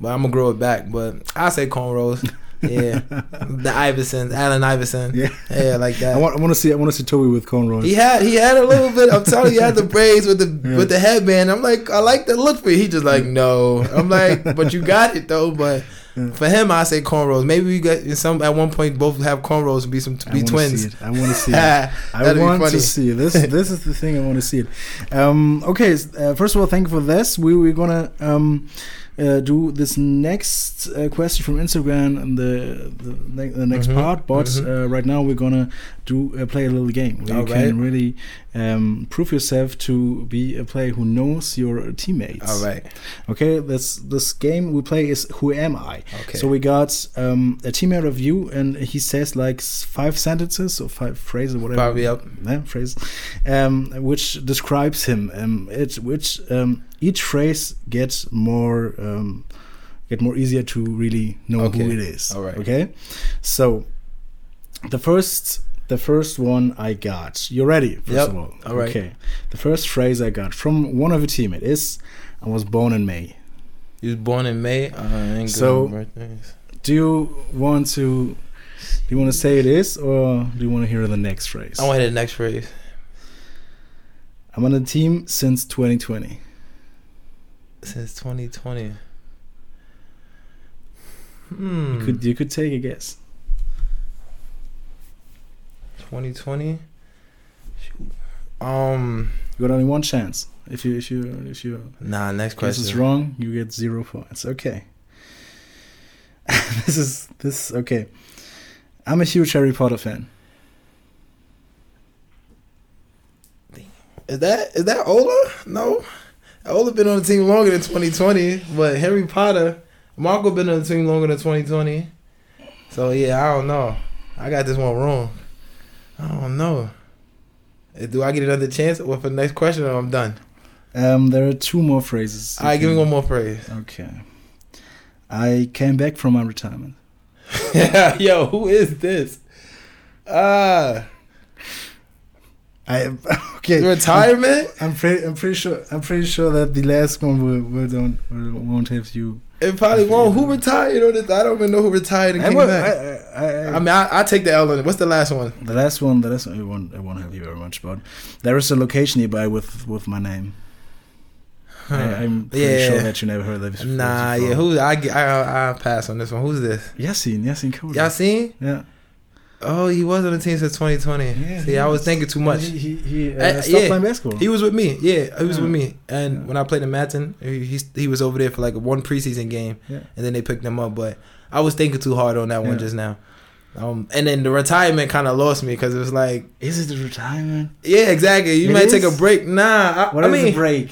[SPEAKER 1] but I'm gonna grow it back. But I say cornrows. Yeah, the Iverson, Allen Iverson.
[SPEAKER 3] Yeah.
[SPEAKER 1] yeah, like that.
[SPEAKER 3] I want I want to see I want to see Toby with cornrows.
[SPEAKER 1] He had he had a little bit. I'm telling you, he had the braids with the
[SPEAKER 3] Yeah.
[SPEAKER 1] with the headband. I'm like, I like the look for you. He just like, no. I'm like, but you got it though. But
[SPEAKER 3] Yeah.
[SPEAKER 1] for him, I say cornrows. Maybe we get some at one point both have cornrows and be some be
[SPEAKER 3] wanna
[SPEAKER 1] twins.
[SPEAKER 3] See it. I want to see it.
[SPEAKER 1] I
[SPEAKER 3] I want to see it. this. This is the thing I want to see it. Um, okay, uh, first of all, thank you for this. We we're gonna um, uh, do this next uh, question from Instagram in the the, ne- the next
[SPEAKER 1] Mhm,
[SPEAKER 3] part. But
[SPEAKER 1] mhm.
[SPEAKER 3] uh, right now we're gonna do uh, play a little game where you
[SPEAKER 1] Alright.
[SPEAKER 3] can really um, prove yourself to be a player who knows your teammates.
[SPEAKER 1] All right.
[SPEAKER 3] Okay, this this game we play is Who Am I?
[SPEAKER 1] Okay.
[SPEAKER 3] So we got um, a teammate of you, and he says like five sentences or five phrases, or whatever.
[SPEAKER 1] Probably up.
[SPEAKER 3] Yeah, phrase, um, which describes him. Um, it which um, each phrase gets more um, get more easier to really know
[SPEAKER 1] Okay.
[SPEAKER 3] who it is.
[SPEAKER 1] All right.
[SPEAKER 3] Okay, so the first the first one I got. You ready? First
[SPEAKER 1] Yep.
[SPEAKER 3] of all.
[SPEAKER 1] All right.
[SPEAKER 3] Okay. The first phrase I got from one of your teammates is, "I was born in May."
[SPEAKER 1] You was born in May. Uh, I ain't
[SPEAKER 3] So-
[SPEAKER 1] birthdays.
[SPEAKER 3] Do you want to? Do you want to say it is, or do you want to hear the next phrase?
[SPEAKER 1] I want to hit the next phrase.
[SPEAKER 3] I'm on the team since 2020.
[SPEAKER 1] Since 2020. Hmm.
[SPEAKER 3] You could you could take a guess.
[SPEAKER 1] 2020. Shoot. Um.
[SPEAKER 3] You got only one chance. If you if you if you
[SPEAKER 1] Nah. Next
[SPEAKER 3] guess is wrong, you get zero points. Okay. this is this okay. I'm a huge Harry Potter fan.
[SPEAKER 1] Is that is that Ola? No. Ola been on the team longer than 2020, but Harry Potter, Marco been on the team longer than 2020. So yeah, I don't know. I got this one wrong. I don't know. Eh, Do I get another chance with the next question or I'm done?
[SPEAKER 3] Um, there are two more phrases.
[SPEAKER 1] All right, give me one more phrase.
[SPEAKER 3] Okay. I came back from my retirement.
[SPEAKER 1] Yeah, yo, who is this? Ah,
[SPEAKER 3] I okay.
[SPEAKER 1] retirement.
[SPEAKER 3] I'm pretty. I'm pretty sure. I'm pretty sure that the last one will, will don't will, won't have you.
[SPEAKER 1] It probably won't. Who retired on this? I don't even know who retired and
[SPEAKER 3] I,
[SPEAKER 1] came
[SPEAKER 3] will-
[SPEAKER 1] back.
[SPEAKER 3] I, I, I,
[SPEAKER 1] mean, I, I take the L on it. What's the last one?
[SPEAKER 3] the last one. The last one. It won't. It won't have you very much. But there is a location nearby with with my name. I, I'm pretty
[SPEAKER 1] Yeah.
[SPEAKER 3] sure that you never heard of phrase
[SPEAKER 1] Nah,
[SPEAKER 3] before.
[SPEAKER 1] yeah. Who? I get- I I pass on this one. Who's this?
[SPEAKER 3] Yasin. Yasin Cody.
[SPEAKER 1] Y'all seen?
[SPEAKER 3] Yeah.
[SPEAKER 1] Oh, he was on the team since 2020.
[SPEAKER 3] Yeah,
[SPEAKER 1] See, I was
[SPEAKER 3] was.
[SPEAKER 1] thinking too much.
[SPEAKER 3] He he, he uh, stopped
[SPEAKER 1] yeah.
[SPEAKER 3] playing basketball.
[SPEAKER 1] He was with me. Yeah, he was
[SPEAKER 3] Yeah.
[SPEAKER 1] with me. And
[SPEAKER 3] Yeah.
[SPEAKER 1] when I played in Madison, he he- he was over there for like one preseason game,
[SPEAKER 3] Yeah.
[SPEAKER 1] and then they picked him up. But I was thinking too hard on that one just now. Um, and then the retirement kind of lost me because it was like,
[SPEAKER 3] Is it the retirement?
[SPEAKER 1] yeah, exactly. You
[SPEAKER 3] It
[SPEAKER 1] might take a break. Nah, I,
[SPEAKER 3] What
[SPEAKER 1] I
[SPEAKER 3] is
[SPEAKER 1] mean,
[SPEAKER 3] break?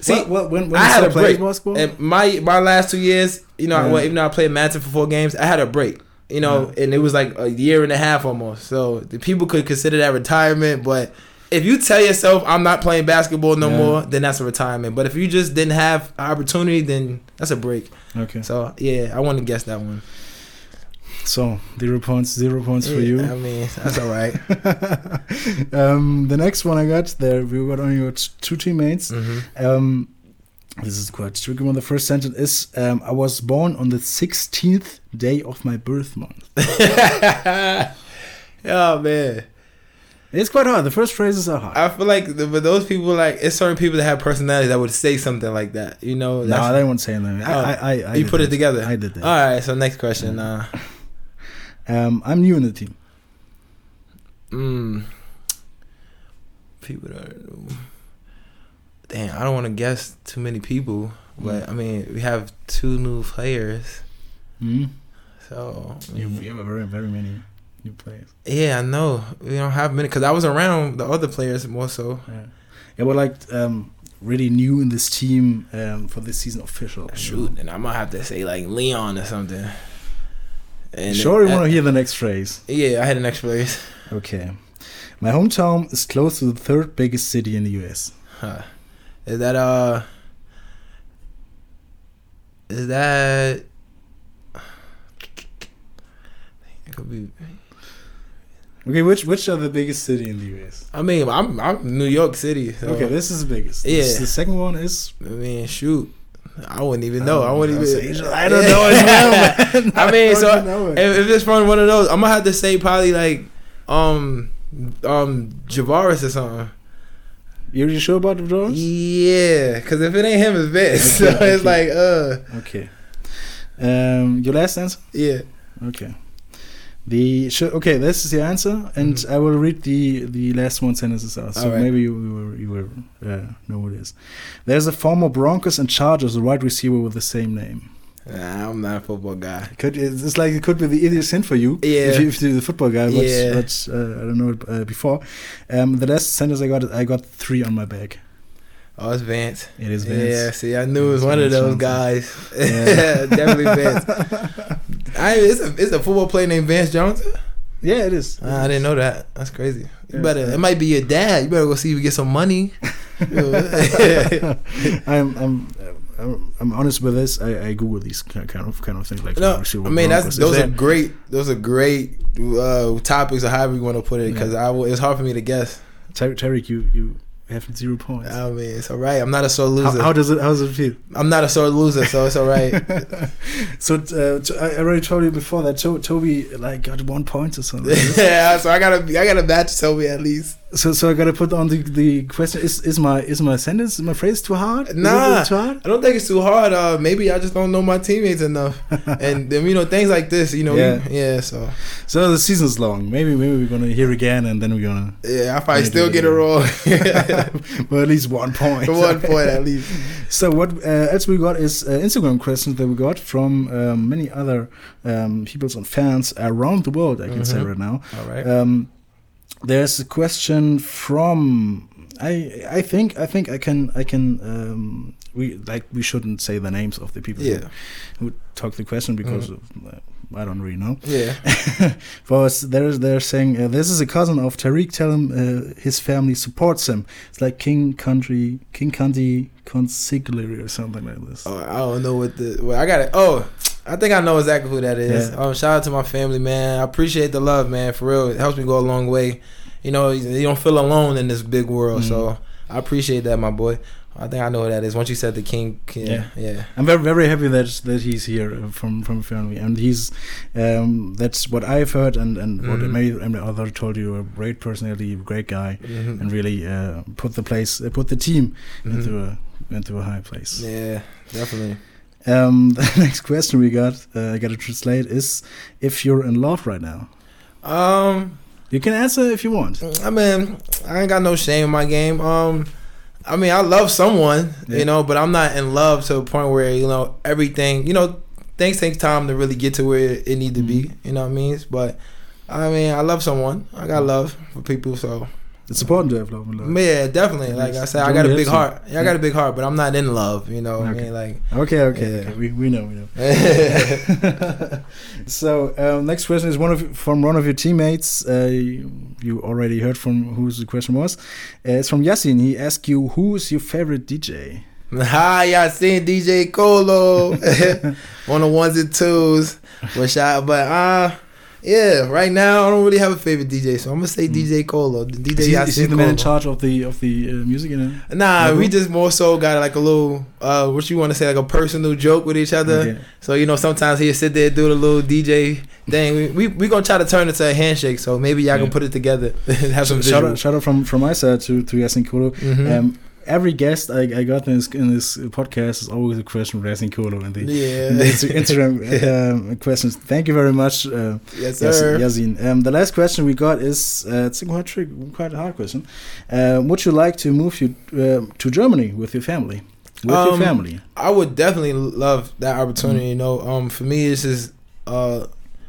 [SPEAKER 1] see,
[SPEAKER 3] what, what, when when
[SPEAKER 1] I had a break.
[SPEAKER 3] basketball?
[SPEAKER 1] And my my last two years, you know,
[SPEAKER 3] Yeah.
[SPEAKER 1] well, even though I played Madison for four games, I had a break. You know, and it was like a year and a half almost. So the people could consider that retirement. But if you tell yourself I'm not playing basketball no
[SPEAKER 3] Yeah.
[SPEAKER 1] more, then that's a retirement. But if you just didn't have opportunity, then that's a break.
[SPEAKER 3] okay.
[SPEAKER 1] So yeah, I want to guess that one.
[SPEAKER 3] So zero points, zero points for you.
[SPEAKER 1] I mean, that's all right.
[SPEAKER 3] um, the next one I got there, we got only got two teammates.
[SPEAKER 1] hmm
[SPEAKER 3] Um, this is quite tricky one. The first sentence is um, I was born on the 16th day of my birth month.
[SPEAKER 1] oh man,
[SPEAKER 3] It's quite hard. The first phrases are hard.
[SPEAKER 1] I feel like the, but those people like it's certain people that have personalities that would say something like that. You know,
[SPEAKER 3] no, they won't say anything. I,
[SPEAKER 1] Oh,
[SPEAKER 3] I, I, I
[SPEAKER 1] you put it together.
[SPEAKER 3] I did that.
[SPEAKER 1] All right. So next question. Uh,
[SPEAKER 3] Um, I'm new in the team.
[SPEAKER 1] mm, people that. Damn, I don't want to guess too many people, but I mean we have two new players,
[SPEAKER 3] Mm.
[SPEAKER 1] so
[SPEAKER 3] You, you have very, very many new players.
[SPEAKER 1] yeah, I know we don't have many because I was around the other players more so.
[SPEAKER 3] Yeah, yeah, but like um, really new in this team um, for this season official. you know.
[SPEAKER 1] Shoot, and I might have to say like Leon or something. And
[SPEAKER 3] Sure, you want to hear the next phrase?
[SPEAKER 1] Yeah, I had an next phrase.
[SPEAKER 3] Okay. My hometown is close to the third biggest city in the US.
[SPEAKER 1] Huh. Is that uh? Is that? It could be.
[SPEAKER 3] Okay, which which are the biggest city in the US?
[SPEAKER 1] I mean, I'm I'm New York City. So,
[SPEAKER 3] Okay, this is the biggest.
[SPEAKER 1] Yeah.
[SPEAKER 3] This- the second one is.
[SPEAKER 1] I mean, shoot. I wouldn't even know. I wouldn't even.
[SPEAKER 3] I don't know as well, man.
[SPEAKER 1] I mean, so
[SPEAKER 3] it.
[SPEAKER 1] if, if it's from one of those, I'm gonna have to say probably like, um, um, Javaris or something.
[SPEAKER 3] You you sure about the drawings?
[SPEAKER 1] Yeah, because if it ain't him, it's Vince.
[SPEAKER 3] Okay,
[SPEAKER 1] so it's like, uh,
[SPEAKER 3] Okay. Um, your last answer?
[SPEAKER 1] yeah.
[SPEAKER 3] Okay. The sh- okay, this is your answer, and
[SPEAKER 1] Mhm.
[SPEAKER 3] I will read the the last one sentences out. So
[SPEAKER 1] Alright.
[SPEAKER 3] maybe you you will, you will uh, know what it is. There's a former Broncos and Chargers a wide receiver with the same name.
[SPEAKER 1] I'm not a football guy.
[SPEAKER 3] Could it's like it could be the easiest hint for you.
[SPEAKER 1] Yeah.
[SPEAKER 3] If, you, if you're the football guy, but,
[SPEAKER 1] Yeah.
[SPEAKER 3] but uh, I don't know it uh, before. Um, the last sentence I got, I got three on my bag.
[SPEAKER 1] Oh, it's Vance.
[SPEAKER 3] It is Vince.
[SPEAKER 1] Yeah, see, I knew it was one of those
[SPEAKER 3] Johnson.
[SPEAKER 1] guys.
[SPEAKER 3] Yeah.
[SPEAKER 1] Definitely Vance. I it's a it's a football player named Vance Johnson.
[SPEAKER 3] Yeah, it is.
[SPEAKER 1] Ah, I didn't know that. That's crazy. You better. It might be your dad. You better go see if you get some money.
[SPEAKER 3] I'm, I'm, I'm, I'm honest with this. I, I Google these kind of kind of things like.
[SPEAKER 1] no, I mean that's those are great. Those are great uh, topics or however you want to put it. Because I w- it's hard for me to guess.
[SPEAKER 3] Ter- Tarek, you you have zero points.
[SPEAKER 1] I mean, it's all right. I'm not a sore
[SPEAKER 3] how,
[SPEAKER 1] loser.
[SPEAKER 3] how does it how does it feel?
[SPEAKER 1] I'm not a sore loser, so it's all right.
[SPEAKER 3] So uh, t- I already told you before that to- Toby like got one point or something.
[SPEAKER 1] yeah, so I gotta I gotta match Toby at least.
[SPEAKER 3] So so I gotta put on the, the question: Is is my is my sentence my phrase too hard?
[SPEAKER 1] Nah.
[SPEAKER 3] too hard.
[SPEAKER 1] I don't think it's too hard. Uh, maybe I just don't know my teammates enough, and then you know things like this. You know,
[SPEAKER 3] Yeah.
[SPEAKER 1] yeah. yeah so
[SPEAKER 3] So the season's long. Maybe maybe we're gonna hear again, and then we're gonna
[SPEAKER 1] yeah, if I probably still get it
[SPEAKER 3] yeah.
[SPEAKER 1] wrong.
[SPEAKER 3] well at least one point.
[SPEAKER 1] One point at least.
[SPEAKER 3] So what uh, else we got is uh, Instagram questions that we got from um, many other um, people and fans around the world. I can say
[SPEAKER 1] Mhm.
[SPEAKER 3] right now.
[SPEAKER 1] All right.
[SPEAKER 3] Um, there's a question from I I think I think I can I can um, we like we shouldn't say the names of the people
[SPEAKER 1] Yeah.
[SPEAKER 3] who, who talk the question because of, uh, I don't really know.
[SPEAKER 1] Yeah.
[SPEAKER 3] But they're they're saying uh, this is a cousin of Tariq. Tell him uh, his family supports him. It's like King Country King County Consigliere or something like this.
[SPEAKER 1] Oh, I don't know what the. Well, I got it. Oh, I think I know exactly who that is.
[SPEAKER 3] Yeah.
[SPEAKER 1] Um, shout out to my family, man. I appreciate the love, man. For real, it helps me go a long way. You know, you don't feel alone in this big world.
[SPEAKER 3] Mhm.
[SPEAKER 1] So I appreciate that, my boy. I think I know who that is. Once you said the king, yeah, yeah.
[SPEAKER 3] I'm very very happy that that he's here uh, from from family, and he's um, that's what I've heard, and and what
[SPEAKER 1] Mhm.
[SPEAKER 3] many other told you. A great personality, great guy,
[SPEAKER 1] Mhm.
[SPEAKER 3] and really uh, put the place, uh, put the team
[SPEAKER 1] Mhm.
[SPEAKER 3] into a into a high place.
[SPEAKER 1] Yeah, definitely.
[SPEAKER 3] Um, the next question we got, uh, I got to translate, is if you're in love right now.
[SPEAKER 1] Um,
[SPEAKER 3] You can answer if you want.
[SPEAKER 1] I mean, I ain't got no shame in my game. Um, I mean, I love someone,
[SPEAKER 3] Yeah.
[SPEAKER 1] you know, but I'm not in love to a point where you know everything. You know, things take time to really get to where it need to be.
[SPEAKER 3] Mm-hmm.
[SPEAKER 1] You know what I mean? But I mean, I love someone. I got love for people, so
[SPEAKER 3] It's important to have love and love.
[SPEAKER 1] yeah, definitely. Like I said, I got a big heart. Yeah, I got a big heart, but I'm not in love. You know, what I mean, like.
[SPEAKER 3] Okay, okay,
[SPEAKER 1] Yeah.
[SPEAKER 3] okay. We, we know, we know. so um, next question is one of from one of your teammates. Uh, you, already heard from who the question was. Uh, it's from Yasin. He asked you who is your favorite DJ.
[SPEAKER 1] Hi, y'all seen DJ Colo on the ones and twos. But I, but uh, yeah, right now I don't really have a favorite DJ, so I'm gonna say DJ Colo. The DJ
[SPEAKER 3] Is he, is he the man in charge of the of the uh, music? You know?
[SPEAKER 1] Nah, we just more so got like a little uh, what you want to say, like a personal joke with each other.
[SPEAKER 3] Okay.
[SPEAKER 1] So you know, sometimes he'll sit there and do the little DJ thing. We we, we gonna try to turn it to a handshake. So maybe y'all
[SPEAKER 3] Yeah.
[SPEAKER 1] can put it together. have some
[SPEAKER 3] Shout
[SPEAKER 1] visuals.
[SPEAKER 3] out, shout out from from my side to to Yasin Kolo.
[SPEAKER 1] Mhm.
[SPEAKER 3] Um, every guest I, I got in this, in this podcast is always a question Yasin Kolo in the,
[SPEAKER 1] yeah.
[SPEAKER 3] in the Insta- Instagram um, questions. Thank you very much. Uh,
[SPEAKER 1] yes, sir.
[SPEAKER 3] Yazin. Um, the last question we got is uh, it's a quite, trick, quite a hard question. Uh, would you like to move you uh, to Germany with your family? With your
[SPEAKER 1] Um,
[SPEAKER 3] family.
[SPEAKER 1] I would definitely love that opportunity.
[SPEAKER 3] Mm-hmm.
[SPEAKER 1] You know, um, for me, it's just uh,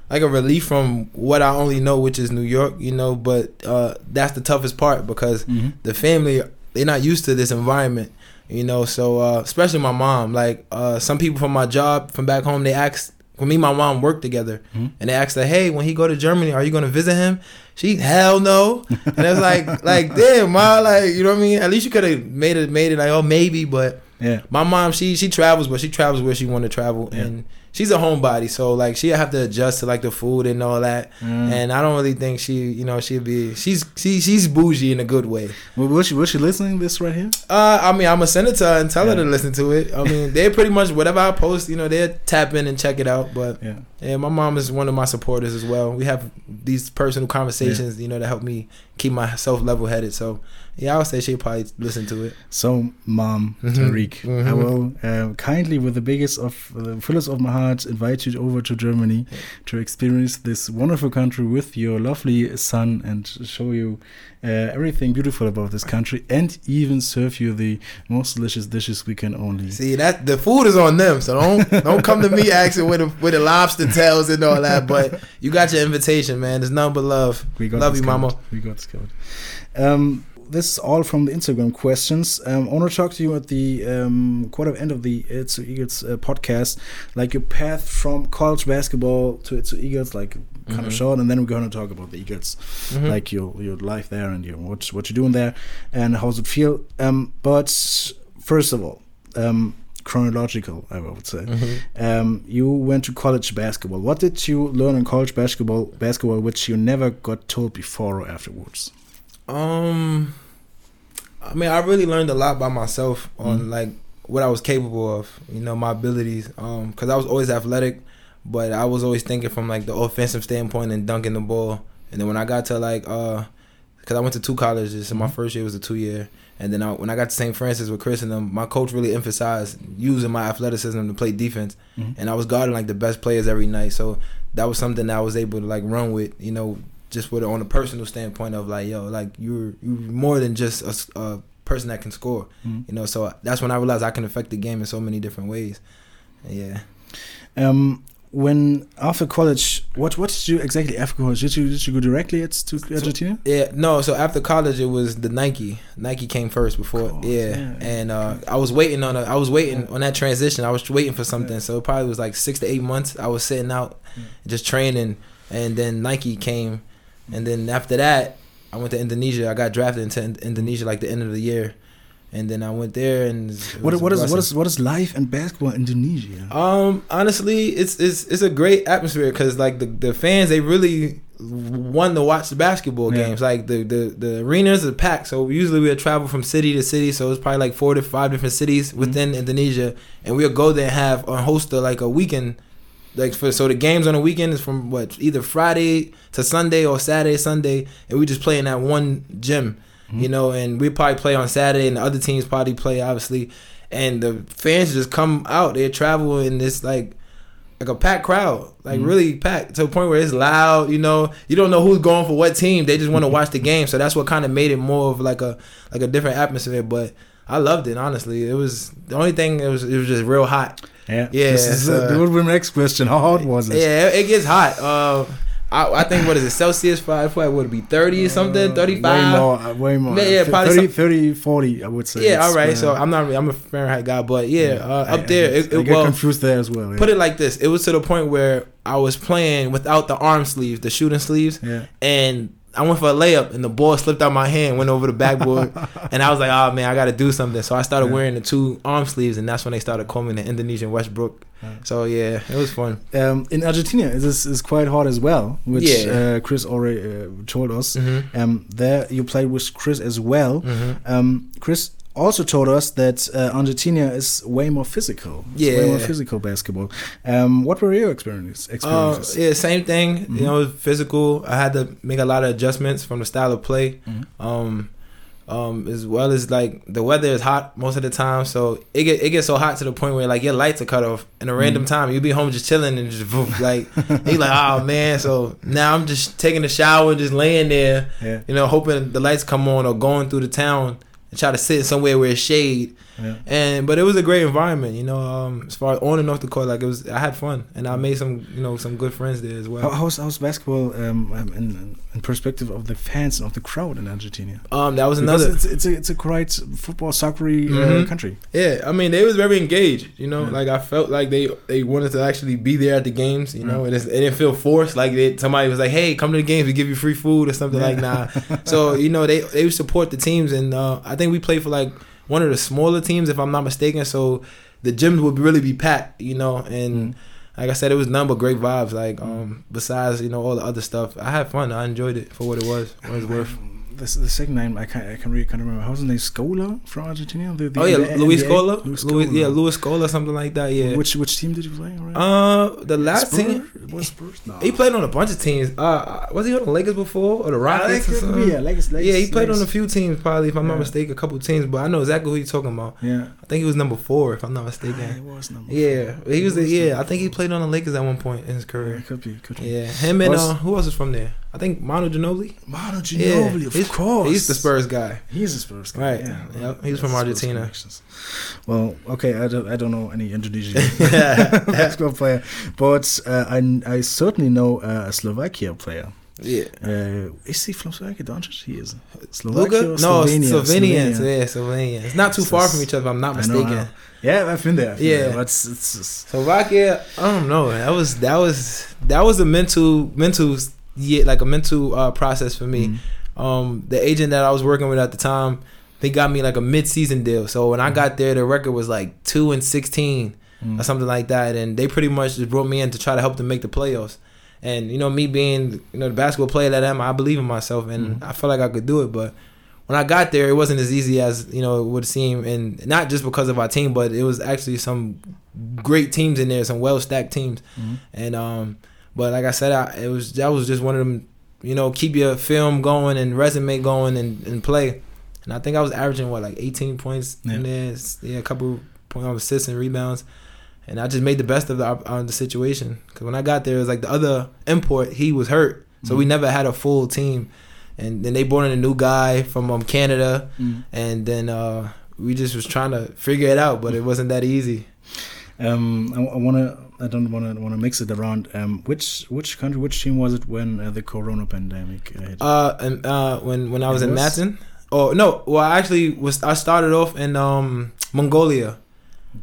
[SPEAKER 1] like a relief from what I only know, which is New York. You know, but uh, that's the toughest part because
[SPEAKER 3] Mm-hmm.
[SPEAKER 1] the family they're not used to this environment. You know, so uh, especially my mom. Like uh, some people from my job from back home, they asked. When me and my mom worked together,
[SPEAKER 3] Mhm.
[SPEAKER 1] and they asked her, "Hey, when he go to Germany, are you gonna visit him?" She, hell no. And it's like, like, damn, ma, like, you know what I mean? At least you could have made it, made it like, oh, maybe, but
[SPEAKER 3] Yeah.
[SPEAKER 1] my mom she she travels but she travels where she want to travel
[SPEAKER 3] Yeah.
[SPEAKER 1] and she's a homebody so like she have to adjust to like the food and all that
[SPEAKER 3] Mm.
[SPEAKER 1] and i don't really think she you know she'd be she's she, she's bougie in a good way
[SPEAKER 3] Well, was she was she listening this right here?
[SPEAKER 1] uh i mean i'm gonna send it to her and tell her to listen to it i mean they're pretty much whatever i post you know they'll tap in and check it out but
[SPEAKER 3] Yeah.
[SPEAKER 1] yeah my mom is one of my supporters as well we have these personal conversations you know that help me keep myself level headed so Yeah, I would say she'd probably listen to it.
[SPEAKER 3] So, Mom
[SPEAKER 1] Mhm.
[SPEAKER 3] Tariq, I
[SPEAKER 1] Mhm.
[SPEAKER 3] will uh, kindly, with the biggest of the fullest of my heart, invite you over to Germany to experience this wonderful country with your lovely son and show you uh, everything beautiful about this country, and even serve you the most delicious dishes we can only.
[SPEAKER 1] See that the food is on them, so don't don't come to me asking with the with the lobster tails and all that. But you got your invitation, man. There's nothing but love.
[SPEAKER 3] We got
[SPEAKER 1] Love
[SPEAKER 3] this
[SPEAKER 1] you, mama.
[SPEAKER 3] We got this covered. Um, this is all from the Instagram questions. Um, I want to talk to you at the um, quarter end of the It's Eagles uh, podcast, like your path from college basketball to It's Eagles, like kind of
[SPEAKER 1] Mhm.
[SPEAKER 3] short, and then we're going to talk about the Eagles,
[SPEAKER 1] Mhm.
[SPEAKER 3] like your your life there and your what what you're doing there, and how's it feel. Um, but first of all, um, chronological, I would say.
[SPEAKER 1] Mhm.
[SPEAKER 3] Um, you went to college basketball. What did you learn in college basketball? Basketball, which you never got told before or afterwards.
[SPEAKER 1] Um, I mean, I really learned a lot by myself on
[SPEAKER 3] Mhm.
[SPEAKER 1] like what I was capable of. You know, my abilities. Um, because I was always athletic, but I was always thinking from like the offensive standpoint and dunking the ball. And then when I got to like uh, because I went to two colleges, so my first year was a two year. And then I, when I got to St. Francis with Chris and them, my coach really emphasized using my athleticism to play defense,
[SPEAKER 3] Mhm.
[SPEAKER 1] and I was guarding like the best players every night. So that was something that I was able to like run with, you know, just with on a personal standpoint of like, yo, like you're you're more than just a person that can score,
[SPEAKER 3] Mhm.
[SPEAKER 1] you know. So that's when I realized I can affect the game in so many different ways. Yeah.
[SPEAKER 3] Um, when after college, what what did you exactly after college? Did you did you go directly at, to Argentina?
[SPEAKER 1] Yeah, no. So after college, it was the Nike. Nike came first before. Yeah.
[SPEAKER 3] yeah.
[SPEAKER 1] and uh, I was waiting on a. I was waiting on that transition. I was waiting for something. So it probably was like six to eight months. I was sitting out, just training, and then Nike came, and then after that, I went to Indonesia. I got drafted into In- Indonesia like the end of the year, and then I went there and.
[SPEAKER 3] What what is what is what is life and basketball in Indonesia?
[SPEAKER 1] Um, honestly, it's it's it's a great atmosphere because like the, the fans they really want to watch the basketball
[SPEAKER 3] Yeah.
[SPEAKER 1] games. Like the, the the arenas are packed, so usually we'll travel from city to city. So it's probably like four to five different cities
[SPEAKER 3] Mm-hmm.
[SPEAKER 1] within Indonesia, and we'll go there and have or host a, like a weekend. Like for so the games on the weekend is from what either Friday to Sunday or Saturday Sunday, and we just play in that one gym,
[SPEAKER 3] Mm-hmm.
[SPEAKER 1] you know. And we probably play on Saturday, and the other teams probably play obviously and the fans just come out. They travel in this like like a packed crowd, like
[SPEAKER 3] Mhm.
[SPEAKER 1] really packed to a point where it's loud. You know, you don't know who's going for what team. They just want to watch the game. So that's what kind of made it more of like a like a different atmosphere. But I loved it honestly. It was the only thing. It was it was just real hot.
[SPEAKER 3] Yeah,
[SPEAKER 1] Yeah,
[SPEAKER 3] This is, uh,
[SPEAKER 1] uh,
[SPEAKER 3] my next question. How hot was it?
[SPEAKER 1] Yeah, it, it gets hot. Uh, I, I think what is it Celsius? Probably what would it be thirty or something? Thirty
[SPEAKER 3] Way more, uh, way more.
[SPEAKER 1] Yeah,
[SPEAKER 3] Uh,
[SPEAKER 1] probably
[SPEAKER 3] 30,
[SPEAKER 1] some-
[SPEAKER 3] 30, 40, I would say.
[SPEAKER 1] Yeah, all right.
[SPEAKER 3] uh,
[SPEAKER 1] So I'm not. I'm a Fahrenheit guy, but yeah, uh,
[SPEAKER 3] I-
[SPEAKER 1] up there.
[SPEAKER 3] I,
[SPEAKER 1] it,
[SPEAKER 3] I
[SPEAKER 1] it,
[SPEAKER 3] get
[SPEAKER 1] well,
[SPEAKER 3] confused there as well. Yeah.
[SPEAKER 1] put it like this: it was to the point where I was playing without the arm sleeves, the shooting sleeves,
[SPEAKER 3] Yeah.
[SPEAKER 1] and I went for a layup, and the ball slipped out my hand, went over the backboard, and I was like, "Oh man, I got to do something." So I started
[SPEAKER 3] Yeah.
[SPEAKER 1] wearing the two arm sleeves, and that's when they started calling me the Indonesian Westbrook.
[SPEAKER 3] Yeah.
[SPEAKER 1] So yeah, it was fun.
[SPEAKER 3] Um, in Argentina, it is, is quite hot as well, which
[SPEAKER 1] Yeah.
[SPEAKER 3] uh, Chris already uh, told us.
[SPEAKER 1] Mm-hmm.
[SPEAKER 3] Um, there you played with Chris as well.
[SPEAKER 1] Mm-hmm.
[SPEAKER 3] Um, Chris also told us that uh, Argentina is way more physical. It's way more physical basketball. Um, what were your experiences?
[SPEAKER 1] Uh, yeah, same thing.
[SPEAKER 3] Mhm.
[SPEAKER 1] You know, physical. I had to make a lot of adjustments from the style of play.
[SPEAKER 3] Mhm.
[SPEAKER 1] Um, um, as well as like the weather is hot most of the time, so it get it gets so hot to the point where like your lights are cut off in a random
[SPEAKER 3] Mhm.
[SPEAKER 1] time. You be home just chilling and just voof, like you like oh man. So now I'm just taking a shower, and just laying there,
[SPEAKER 3] Yeah.
[SPEAKER 1] you know, hoping the lights come on or going through the town and try to sit somewhere where it's shade.
[SPEAKER 3] Yeah.
[SPEAKER 1] And but it was a great environment, you know. Um, as far as on and off the court, like it was, I had fun, and I made some, you know, some good friends there as
[SPEAKER 3] How,
[SPEAKER 1] well.
[SPEAKER 3] how's, how's basketball um, um, in, in perspective of the fans and of the crowd in Argentina?
[SPEAKER 1] Um, that was
[SPEAKER 3] Because
[SPEAKER 1] another.
[SPEAKER 3] it's, it's a it's a quite football soccery uh,
[SPEAKER 1] Mhm.
[SPEAKER 3] country.
[SPEAKER 1] Yeah, I mean, they was very engaged. You know,
[SPEAKER 3] Yeah.
[SPEAKER 1] like I felt like they they wanted to actually be there at the games. You know,
[SPEAKER 3] Mm.
[SPEAKER 1] and it's, it didn't feel forced. Like they, somebody was like, "Hey, come to the games. We give you free food or something like nah." so you know, they they would support the teams, and uh, I think we played for like one of the smaller teams, if I'm not mistaken. So the gyms would really be packed. You know, and.
[SPEAKER 3] Mm.
[SPEAKER 1] Like I said, it was none but great vibes. Like um, besides you know all the other stuff, I had fun. I enjoyed it for what it was. What it was worth.
[SPEAKER 3] This the second name I can't I can really can't remember. How's his name? Scola from Argentina. The, the,
[SPEAKER 1] Oh yeah,
[SPEAKER 3] the
[SPEAKER 1] Luis? Scola.
[SPEAKER 3] Luis
[SPEAKER 1] yeah. Luis Scola, something like that. Yeah.
[SPEAKER 3] Which which team did you play? Right?
[SPEAKER 1] uh, the last
[SPEAKER 3] Spurs?
[SPEAKER 1] team
[SPEAKER 3] Spurs. No.
[SPEAKER 1] he played on a bunch of teams. Uh, was he on the Lakers before or the Rockets? or something?
[SPEAKER 3] yeah, Lakers, Lakers,
[SPEAKER 1] yeah, he played on a few teams, probably if I'm not mistaken, a couple teams. But I know exactly who you're talking about.
[SPEAKER 3] Yeah.
[SPEAKER 1] I think he was number four, if I'm not
[SPEAKER 3] Ah, it
[SPEAKER 1] mistaken.
[SPEAKER 3] was number
[SPEAKER 1] Yeah,
[SPEAKER 3] four.
[SPEAKER 1] he was. The, yeah, I think he played on the Lakers at one point in his
[SPEAKER 3] Yeah,
[SPEAKER 1] career.
[SPEAKER 3] could be, could be.
[SPEAKER 1] Yeah, him and uh, who else is from there? I think Manu Ginobili.
[SPEAKER 3] Manu
[SPEAKER 1] Yeah,
[SPEAKER 3] Ginobili, of
[SPEAKER 1] he's,
[SPEAKER 3] course.
[SPEAKER 1] He's the Spurs guy.
[SPEAKER 3] He's the Spurs guy.
[SPEAKER 1] Right.
[SPEAKER 3] Yeah.
[SPEAKER 1] Yep, he's
[SPEAKER 3] Yeah,
[SPEAKER 1] from Argentina.
[SPEAKER 3] Well, okay, I don't, I don't know any Indonesian basketball player, but uh, I, I certainly know uh, a Slovakia player.
[SPEAKER 1] Yeah.
[SPEAKER 3] Uh, is he from Slovakia? Doncic? He is.
[SPEAKER 1] Luka?
[SPEAKER 3] Slovakia
[SPEAKER 1] No,
[SPEAKER 3] Slovenia?
[SPEAKER 1] Slovenians.
[SPEAKER 3] Slovenia.
[SPEAKER 1] Yeah, Slovenians. Not too
[SPEAKER 3] It's
[SPEAKER 1] far
[SPEAKER 3] just-
[SPEAKER 1] from each other, if I'm not
[SPEAKER 3] I know, I
[SPEAKER 1] mistaken.
[SPEAKER 3] know. Yeah, I've been there. I've been
[SPEAKER 1] Yeah.
[SPEAKER 3] there, it's, it's just,
[SPEAKER 1] Slovakia, I don't know. That was that was that was a mental mental yeah, like a mental uh, process for me.
[SPEAKER 3] Mhm.
[SPEAKER 1] Um, the agent that I was working with at the time, they got me like a mid season deal. So when I got there, the record was like two and sixteen
[SPEAKER 3] Mm.
[SPEAKER 1] or something like that, and they pretty much just brought me in to try to help them make the playoffs. And you know, me being you know the basketball player that I am, I believe in myself, and I felt like I could do it. But when I got there, it wasn't as easy as you know it would seem, and not just because of our team, but it was actually some great teams in there, some well stacked teams.
[SPEAKER 3] Mhm.
[SPEAKER 1] And um, but like I said, I, it was that was just one of them. You know, keep your film going and resume going and, and play. And I think I was averaging what like 18 points
[SPEAKER 3] Yeah.
[SPEAKER 1] in there, yeah, a couple point of assists and rebounds. And I just made the best of the of the situation. Because when I got there, it was like the other import, he was hurt, so we
[SPEAKER 3] Mhm.
[SPEAKER 1] never had a full team. And then they brought in a new guy from um, Canada,
[SPEAKER 3] Mm.
[SPEAKER 1] and then uh, we just was trying to figure it out, but it wasn't that easy.
[SPEAKER 3] Um, I, I wanna. I don't wanna wanna mix it around. Um, which which country, which team was it when uh, the Corona pandemic hit?
[SPEAKER 1] Uh, and uh, when when I was
[SPEAKER 3] It
[SPEAKER 1] in
[SPEAKER 3] was?
[SPEAKER 1] Oh no, well I actually was I started off in um Mongolia.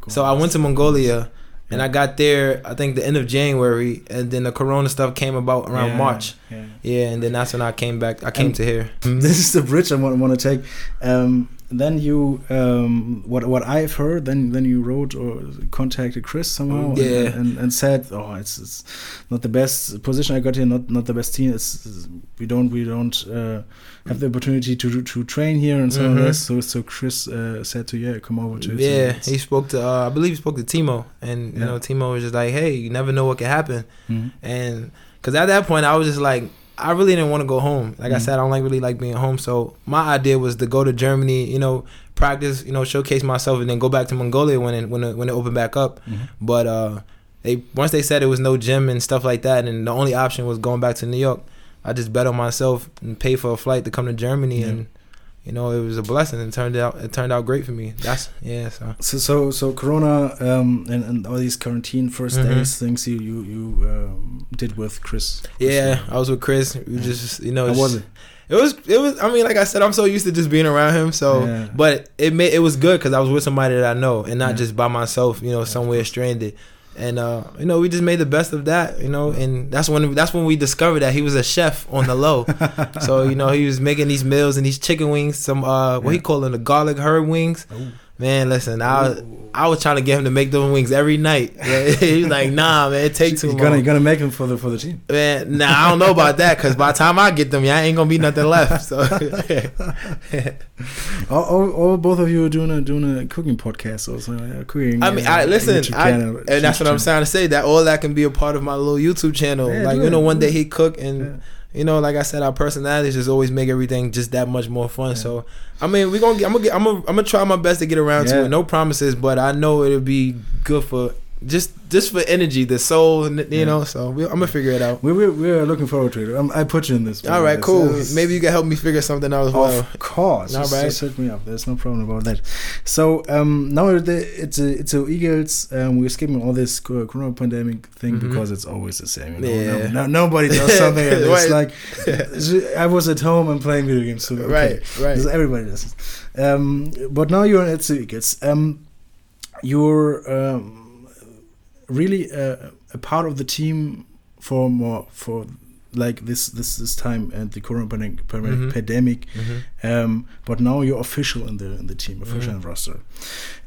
[SPEAKER 1] So I went to Mongolia, and I got there I think the end of January, and then the Corona stuff came about around
[SPEAKER 3] Yeah,
[SPEAKER 1] March.
[SPEAKER 3] Yeah.
[SPEAKER 1] Yeah, and then that's when I came back. I came
[SPEAKER 3] And-
[SPEAKER 1] to here.
[SPEAKER 3] this is the bridge I want, want to take. Um, then you, um, what what I've heard, then then you wrote or contacted Chris somehow, and-
[SPEAKER 1] Yeah.
[SPEAKER 3] and, and, said, oh, it's, it's not the best position I got here, not not the best team. It's, it's- we don't we don't uh, have the opportunity to to train here and so on.
[SPEAKER 1] Mhm.
[SPEAKER 3] this. So so Chris uh, said to yeah, come over to
[SPEAKER 1] Yeah, he spoke to uh, I believe he spoke to Timo, and you
[SPEAKER 3] Yeah.
[SPEAKER 1] know Timo was just like, hey, you never know what can happen.
[SPEAKER 3] Mhm.
[SPEAKER 1] and because at that point I was just like I really didn't want to go home. Like I
[SPEAKER 3] Mhm.
[SPEAKER 1] said, I don't like really like being home. So my idea was to go to Germany, you know, practice, you know, showcase myself, and then go back to Mongolia when it when it, when it opened back up.
[SPEAKER 3] Mhm.
[SPEAKER 1] But uh, they once they said it was no gym and stuff like that, and the only option was going back to New York. I just bet on myself and paid for a flight to come to Germany,
[SPEAKER 3] Yeah.
[SPEAKER 1] and you know it was a blessing. It turned out it turned out great for me. That's yeah. So
[SPEAKER 3] So so so Corona um, and, and all these quarantine 1st
[SPEAKER 1] Mhm.
[SPEAKER 3] days things you you you um, did with Chris.
[SPEAKER 1] yeah, I was with Chris. We
[SPEAKER 3] Yeah.
[SPEAKER 1] just you know
[SPEAKER 3] How was it?
[SPEAKER 1] It was it was I mean like I said I'm so used to just being around him so
[SPEAKER 3] Yeah.
[SPEAKER 1] but it made it was good because I was with somebody that I know and not
[SPEAKER 3] Yeah.
[SPEAKER 1] just by myself you know somewhere stranded and uh you know we just made the best of that you know and that's when that's when we discovered that he was a chef on the low so you know he was making these meals and these chicken wings some uh what he
[SPEAKER 3] Yeah.
[SPEAKER 1] called them the garlic herb wings
[SPEAKER 3] Oh.
[SPEAKER 1] Man listen I I was trying to get him to make those wings every night Yeah, he was like nah man it takes too
[SPEAKER 3] You're
[SPEAKER 1] long
[SPEAKER 3] gonna, you're gonna make them for the for the team.
[SPEAKER 1] Man, nah, I don't know about that because by the time I get them, yeah, ain't gonna be nothing left. So,
[SPEAKER 3] or, or both of you are doing a doing a cooking podcast or something. Uh, cooking.
[SPEAKER 1] I mean,
[SPEAKER 3] uh,
[SPEAKER 1] I listen,
[SPEAKER 3] YouTube
[SPEAKER 1] I,
[SPEAKER 3] channel-
[SPEAKER 1] and that's what I'm trying to say. That all that can be a part of my little YouTube channel.
[SPEAKER 3] Yeah,
[SPEAKER 1] like you know,
[SPEAKER 3] it,
[SPEAKER 1] one day he cook, and
[SPEAKER 3] Yeah.
[SPEAKER 1] You know, like I said, our personalities just always make everything just that much more fun. So, I mean, we gonna get, I'm gonna get, I'm gonna, I'm gonna try my best to get around
[SPEAKER 3] Yeah.
[SPEAKER 1] to it. No promises, but I know it'll be good for just just for energy, the soul, and you
[SPEAKER 3] Yeah.
[SPEAKER 1] know. So we, I'm gonna figure it out.
[SPEAKER 3] We we we're looking forward to it. Um, I put you in this.
[SPEAKER 1] All right,
[SPEAKER 3] It's-
[SPEAKER 1] cool.
[SPEAKER 3] it's-
[SPEAKER 1] Maybe you can help me figure something out as well.
[SPEAKER 3] Of course,
[SPEAKER 1] All
[SPEAKER 3] just,
[SPEAKER 1] right.
[SPEAKER 3] just hit me up. There's no problem about that. So um, now the, it's a it's a Eagles. Um, we're skipping all this co- Corona pandemic thing
[SPEAKER 1] Mhm.
[SPEAKER 3] because it's always the same. You know?
[SPEAKER 1] Yeah.
[SPEAKER 3] no, no, nobody does something. and it's
[SPEAKER 1] Right.
[SPEAKER 3] like I was at home and playing video games. So, okay.
[SPEAKER 1] Right, right.
[SPEAKER 3] Everybody does. Um, but now you're at the Eagles. Um, you're um, really uh, a part of the team for more for like this this this time and the Corona pandemic,
[SPEAKER 1] Mhm.
[SPEAKER 3] pandemic
[SPEAKER 1] Mhm.
[SPEAKER 3] um, but now you're official in the in the team, official
[SPEAKER 1] Mhm.
[SPEAKER 3] in the roster.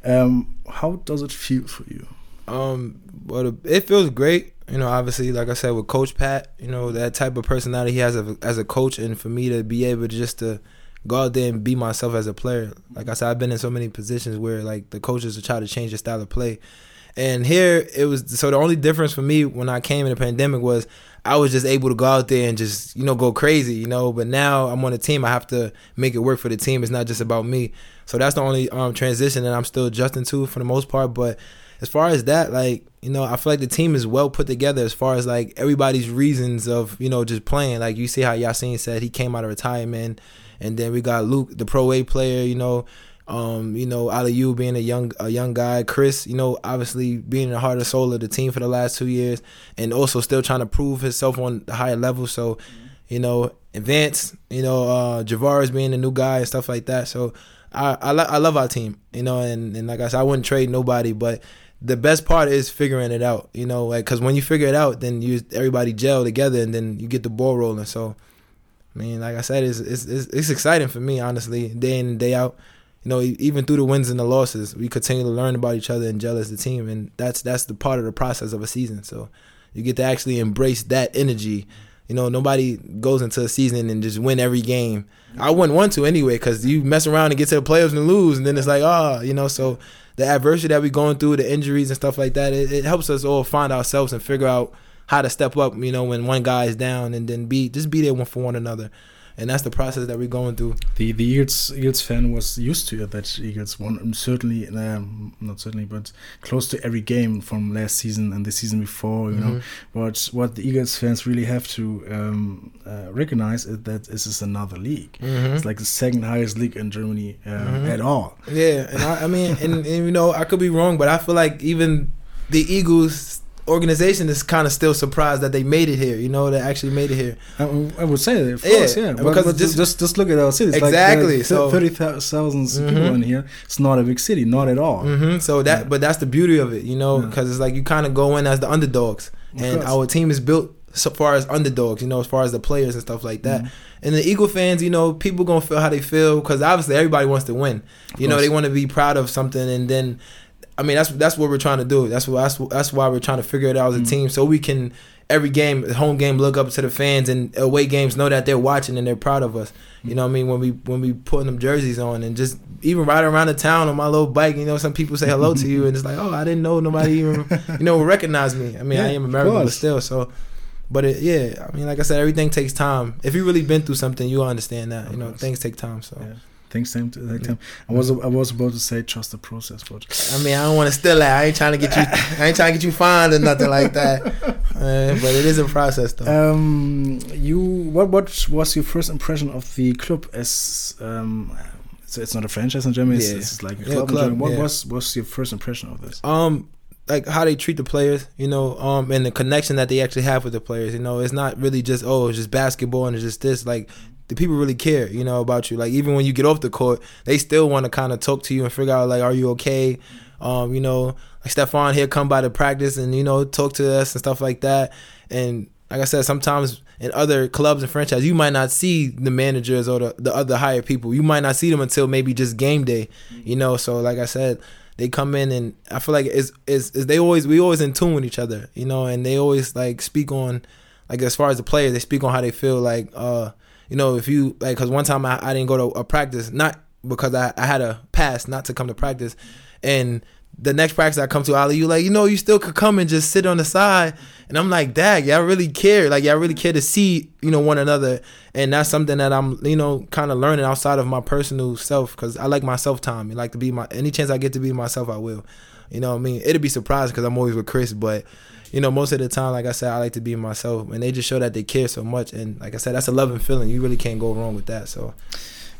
[SPEAKER 3] Um, how does it feel for you?
[SPEAKER 1] Um, but it feels great. You know, obviously, like I said, with Coach Pat, you know that type of personality he has as a, as a coach, and for me to be able to just to go out there and be myself as a player. Like I said, I've been in so many positions where like the coaches are trying to change the style of play. And here it was so the only difference for me when I came in the pandemic was I was just able to go out there and just, you know, go crazy, you know. But now I'm on a team, I have to make it work for the team. It's not just about me. So that's the only um, transition that I'm still adjusting to for the most part. But as far as that, like, you know, I feel like the team is well put together as far as like everybody's reasons of, you know, just playing. Like you see how Yassine said he came out of retirement and then we got Luke, the pro A player, you know, um, you know, Aliyu being a young a young guy, Chris, you know, obviously being the heart and soul of the team for the last two years, and also still trying to prove himself on the higher level. So, you know, Vance, you know, uh, Javaris being the new guy and stuff like that. So, I I, lo- I love our team, you know, and, and like I said, I wouldn't trade nobody, but the best part is figuring it out, you know, like because when you figure it out, then you everybody gel together, and then you get the ball rolling. So, I mean, like I said, it's it's it's, it's exciting for me, honestly, day in and day out. You know, even through the wins and the losses, we continue to learn about each other and gel as a team, and that's that's the part of the process of a season. So, you get to actually embrace that energy. You know, nobody goes into a season and just win every game. I wouldn't want to anyway, because you mess around and get to the playoffs and lose, and then it's like, oh, you know. So the adversity that we're going through, the injuries and stuff like that, it, it helps us all find ourselves and figure out how to step up. You know, when one guy is down, and then be just be there one for one another, and that's the process that we're going through.
[SPEAKER 3] The the Eagles Eagles fan was used to it that Eagles won certainly um, not certainly but close to every game from last season and the season before you know. But what the Eagles fans really have to um, uh, recognize is that this is another league. It's like the second highest league in Germany uh, at all.
[SPEAKER 1] Yeah, and I, I mean, and, and you know, I could be wrong, but I feel like even the Eagles organization is kind of still surprised that they made it here. You know, they actually made it here.
[SPEAKER 3] I, I would say that, of
[SPEAKER 1] Yeah,
[SPEAKER 3] course, yeah.
[SPEAKER 1] Because
[SPEAKER 3] but
[SPEAKER 1] just-
[SPEAKER 3] just, just look at our city. It's
[SPEAKER 1] Exactly,
[SPEAKER 3] Like,
[SPEAKER 1] so-
[SPEAKER 3] thirty thousand mm-hmm. people in here. It's not a big city, not at all.
[SPEAKER 1] hmm So that, but that's the beauty of it, you know,
[SPEAKER 3] Yeah.
[SPEAKER 1] because it's like you kind of go in as the underdogs,
[SPEAKER 3] Of
[SPEAKER 1] and
[SPEAKER 3] course.
[SPEAKER 1] our team is built so far as underdogs, you know, as far as the players and stuff like that. Mm-hmm. And the Eagle fans, you know, people gonna feel how they feel because obviously everybody wants to win. You know, they want to be proud of something, and then, I mean, that's that's what we're trying to do. That's what that's that's why we're trying to figure it out as a team, so we can every game, home game, look up to the fans, and away games know that they're watching and they're proud of us. You know what I mean? When we when we putting them jerseys on and just even riding around the town on my little bike, you know, some people say hello to you and it's like, oh, I didn't know nobody even you know recognize me. I mean, I am American, but still, so. But it, yeah, I mean, like I said, everything takes time. If you really been through something, you understand that. You know, things take time. So
[SPEAKER 3] Yeah. Things time to take time. I was I was about to say trust the process, but
[SPEAKER 1] I mean, I don't want to steal that. I ain't trying to get you. I ain't trying to get you fined or nothing like that. Uh, but it is a process, though.
[SPEAKER 3] um, you what what was your first impression of the club as um, it's, it's not a franchise in Germany. It's,
[SPEAKER 1] Yeah.
[SPEAKER 3] it's like a
[SPEAKER 1] Yeah,
[SPEAKER 3] club. in
[SPEAKER 1] club,
[SPEAKER 3] Germany. What
[SPEAKER 1] yeah.
[SPEAKER 3] was was your first impression of this?
[SPEAKER 1] um like how they treat the players, you know, um and the connection that they actually have with the players. You know, it's not really just oh, it's just basketball and it's just this. Like the people really care, you know, about you. Like even when you get off the court, they still want to kind of talk to you and figure out like, are you okay? Um, you know, like Stefan here come by to practice and you know talk to us and stuff like that. And like I said, sometimes in other clubs and franchise, you might not see the managers or the, the other higher people. You might not see them until maybe just game day, you know. So like I said, they come in and I feel like it's, it's, it's they always we always in tune with each other, you know, and they always like speak on like as far as the players, they speak on how they feel like uh you know if you like because one time I, I didn't go to a practice not because I, I had a pass not to come to practice and the next practice I come to Ali, you like, you know, you still could come and just sit on the side. And I'm like, dag, y'all really care. Like, y'all really care to see, you know, one another. And that's something that I'm, you know, kind of learning outside of my personal self because I like my self time. I like to be my, any chance I get to be myself, I will. You know what I mean? It'll be surprising because I'm always with Chris, but, you know, most of the time, like I said, I like to be myself. And they just show that they care so much. And like I said, that's a loving feeling. You really can't go wrong with that. So,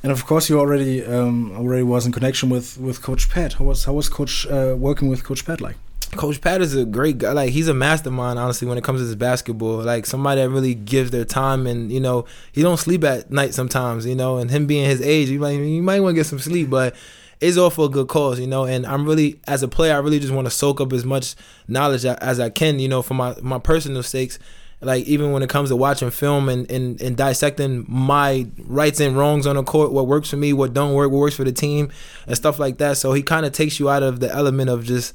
[SPEAKER 3] And of course, you already um, already was in connection with, with Coach Pat. How was how was Coach uh, working with Coach Pat like?
[SPEAKER 1] Coach Pat is a great guy. Like he's a mastermind, honestly, when it comes to this basketball. Like somebody that really gives their time, and you know, he don't sleep at night sometimes. You know, and him being his age, you might you might want to get some sleep, but it's all for a good cause. You know, and I'm really as a player, I really just want to soak up as much knowledge as I can. You know, for my my personal sakes. Like even when it comes to watching film and, and, and dissecting my rights and wrongs on the court, what works for me, what don't work, what works for the team, and stuff like that. So he kind of takes you out of the element of just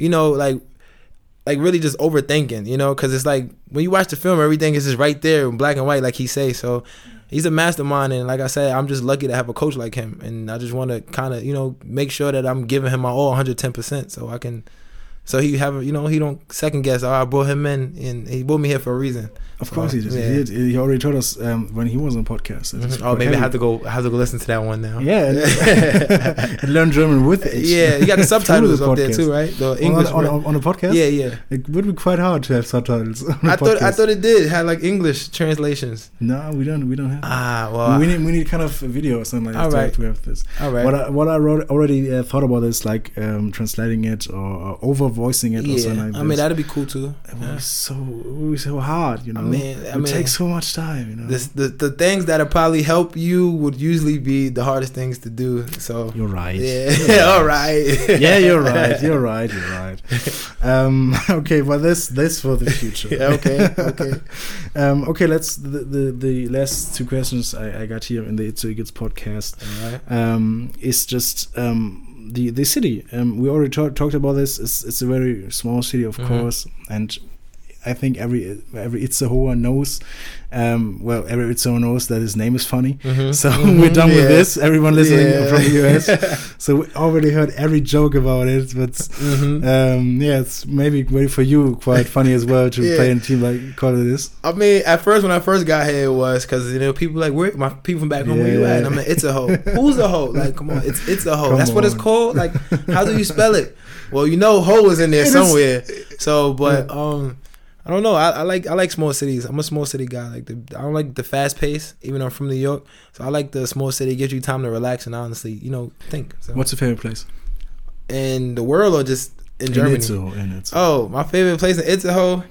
[SPEAKER 1] you know, like like really just overthinking, you know, because it's like when you watch the film, everything is just right there in black and white, like he say. So he's a mastermind, and like I said, I'm just lucky to have a coach like him, and I just want to kind of you know make sure that I'm giving him my all 110 percent, so I can. So he have you know he don't second guess. Oh, I brought him in, and he brought me here for a reason.
[SPEAKER 3] Of course he did.
[SPEAKER 1] Yeah.
[SPEAKER 3] He, did. he already told us um, when he was on podcast. it's
[SPEAKER 1] Oh, maybe I have to go. I have to go listen to that one now.
[SPEAKER 3] Yeah, and, learn German with it.
[SPEAKER 1] yeah. You got the subtitles
[SPEAKER 3] the
[SPEAKER 1] up there too, right? The
[SPEAKER 3] On-
[SPEAKER 1] English.
[SPEAKER 3] on, on, on a podcast.
[SPEAKER 1] yeah, yeah.
[SPEAKER 3] it would be quite hard to have subtitles.
[SPEAKER 1] I thought I thought it did it had like English translations.
[SPEAKER 3] No, we don't. We don't have.
[SPEAKER 1] Ah, well,
[SPEAKER 3] we need we need kind of a video or something like that to have-
[SPEAKER 1] right.
[SPEAKER 3] to have this.
[SPEAKER 1] all right.
[SPEAKER 3] What I, what I wrote, already uh, thought about is like um, translating it or, or over voicing it or
[SPEAKER 1] yeah,
[SPEAKER 3] something like
[SPEAKER 1] I mean that'd be cool too.
[SPEAKER 3] it would
[SPEAKER 1] Yeah.
[SPEAKER 3] be so it would be so hard, you know.
[SPEAKER 1] I mean, I
[SPEAKER 3] it would
[SPEAKER 1] mean,
[SPEAKER 3] take so much time, you know.
[SPEAKER 1] this, the the things that'll probably help you would usually be the hardest things to do. So
[SPEAKER 3] you're right.
[SPEAKER 1] yeah, all right.
[SPEAKER 3] yeah, you're right. You're right. You're right. Um, okay, well, this this for the future.
[SPEAKER 1] Yeah, okay, okay.
[SPEAKER 3] um, okay, let's the, the the last two questions I, I got here in the Itzehoe Eagles podcast
[SPEAKER 1] All right.
[SPEAKER 3] um, is just um, the the city. Um, we already talk, talked about this. It's, it's a very small city, of
[SPEAKER 1] Mhm.
[SPEAKER 3] course, and I think every every Itzehoer knows. Um, well, every Itzehoer knows that his name is funny.
[SPEAKER 1] Mhm,
[SPEAKER 3] So
[SPEAKER 1] mhm,
[SPEAKER 3] we're done with this. Everyone listening
[SPEAKER 1] Yeah.
[SPEAKER 3] from the US. so we already heard every joke about it, but
[SPEAKER 1] Mhm.
[SPEAKER 3] um, yeah, it's maybe maybe for you quite funny as well to
[SPEAKER 1] Yeah.
[SPEAKER 3] play in a team like Call it this.
[SPEAKER 1] I mean, at first when I first got here, it was because you know people like where my people from back home where you at? And I'm like, it's a hoe. Who's a hoe? Like, come on, it's it's a hoe.
[SPEAKER 3] Come
[SPEAKER 1] That's what it's called. Like, how do you spell it? Well, you know, hoe is in there
[SPEAKER 3] It is-
[SPEAKER 1] somewhere. So, but um, I don't know. I, I like I like small cities. I'm a small city guy. Like the I don't like the fast pace. Even though I'm from New York, so I like the small city. It gives you time to relax and honestly, you know, think. So.
[SPEAKER 3] What's your favorite place?
[SPEAKER 1] in the world or just in Germany?
[SPEAKER 3] In Itzehoe, in Itzehoe.
[SPEAKER 1] Oh, my favorite place in Itzehoe,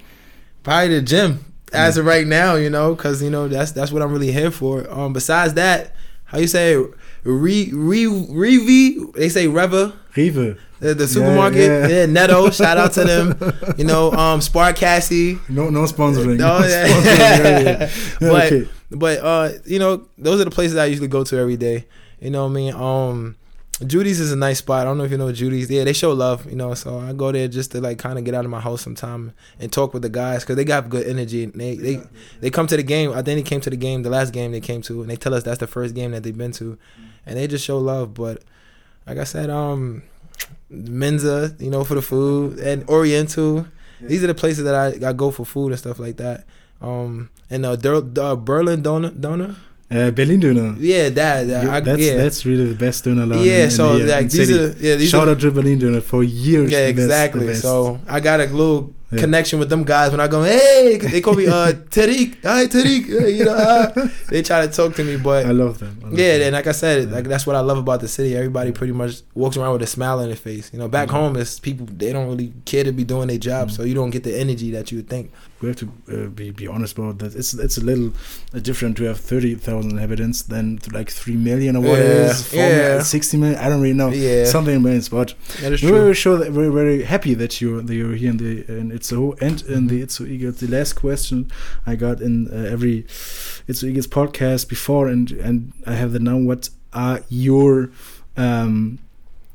[SPEAKER 1] probably the gym. As of right now, you know, because you know that's that's what I'm really here for. Um, besides that, how you say re re revi? They say Reva,
[SPEAKER 3] Rewe.
[SPEAKER 1] The, the supermarket.
[SPEAKER 3] yeah.
[SPEAKER 1] Yeah, Netto. shout out to them. You know, um, Sparkasse.
[SPEAKER 3] No, no sponsoring. No
[SPEAKER 1] yeah.
[SPEAKER 3] sponsoring. Yeah, yeah.
[SPEAKER 1] But
[SPEAKER 3] okay.
[SPEAKER 1] but uh, you know, those are the places I usually go to every day. You know what I mean? Um Judy's is a nice spot. I don't know if you know Judy's. Yeah, they show love, you know. So I go there just to like kind of get out of my house sometime and talk with the guys because they got good energy. And they they they come to the game. I think they came to the game, the last game they came to, and they tell us that's the first game that they've been to, and they just show love. But like I said, um, Menza, you know, for the food and Oriental. These are the places that I, I go for food and stuff like that. Um, and uh, Der, uh Berlin donor donor.
[SPEAKER 3] Uh, Berlin Döner.
[SPEAKER 1] Yeah, that. that I,
[SPEAKER 3] that's
[SPEAKER 1] yeah.
[SPEAKER 3] that's really the best laden
[SPEAKER 1] yeah.
[SPEAKER 3] in,
[SPEAKER 1] So
[SPEAKER 3] in the, uh,
[SPEAKER 1] like these
[SPEAKER 3] city.
[SPEAKER 1] are yeah these
[SPEAKER 3] Shout
[SPEAKER 1] are,
[SPEAKER 3] out to Berlin Döner for years.
[SPEAKER 1] yeah
[SPEAKER 3] the best-
[SPEAKER 1] exactly.
[SPEAKER 3] best.
[SPEAKER 1] So I got a little
[SPEAKER 3] Yeah.
[SPEAKER 1] connection with them guys when I go hey, they call me uh Tariq hi Tariq uh, you know uh, they try to talk to me but
[SPEAKER 3] I love them. I love
[SPEAKER 1] yeah
[SPEAKER 3] them.
[SPEAKER 1] and like I said
[SPEAKER 3] Yeah.
[SPEAKER 1] like that's what I love about the city everybody pretty much walks around with a smile on their face you know back
[SPEAKER 3] Mhm.
[SPEAKER 1] home it's people they don't really care to be doing their job
[SPEAKER 3] Mhm.
[SPEAKER 1] so you don't get the energy that you would think
[SPEAKER 3] we have to uh, be be honest about that. It's it's a little uh, different to have thirty thousand inhabitants than like three million or what it
[SPEAKER 1] Yeah,
[SPEAKER 3] is. Four
[SPEAKER 1] yeah.
[SPEAKER 3] million, sixty million. I don't really know.
[SPEAKER 1] yeah
[SPEAKER 3] Something in millions, but
[SPEAKER 1] that is
[SPEAKER 3] we're
[SPEAKER 1] true
[SPEAKER 3] very sure that we're very happy that you're that you're here in the in Itzehoe and in the
[SPEAKER 1] Mhm.
[SPEAKER 3] Itzehoe Eagles. The last question I got in uh, every Itzehoe Eagles podcast before, and and I have the now. What are your um,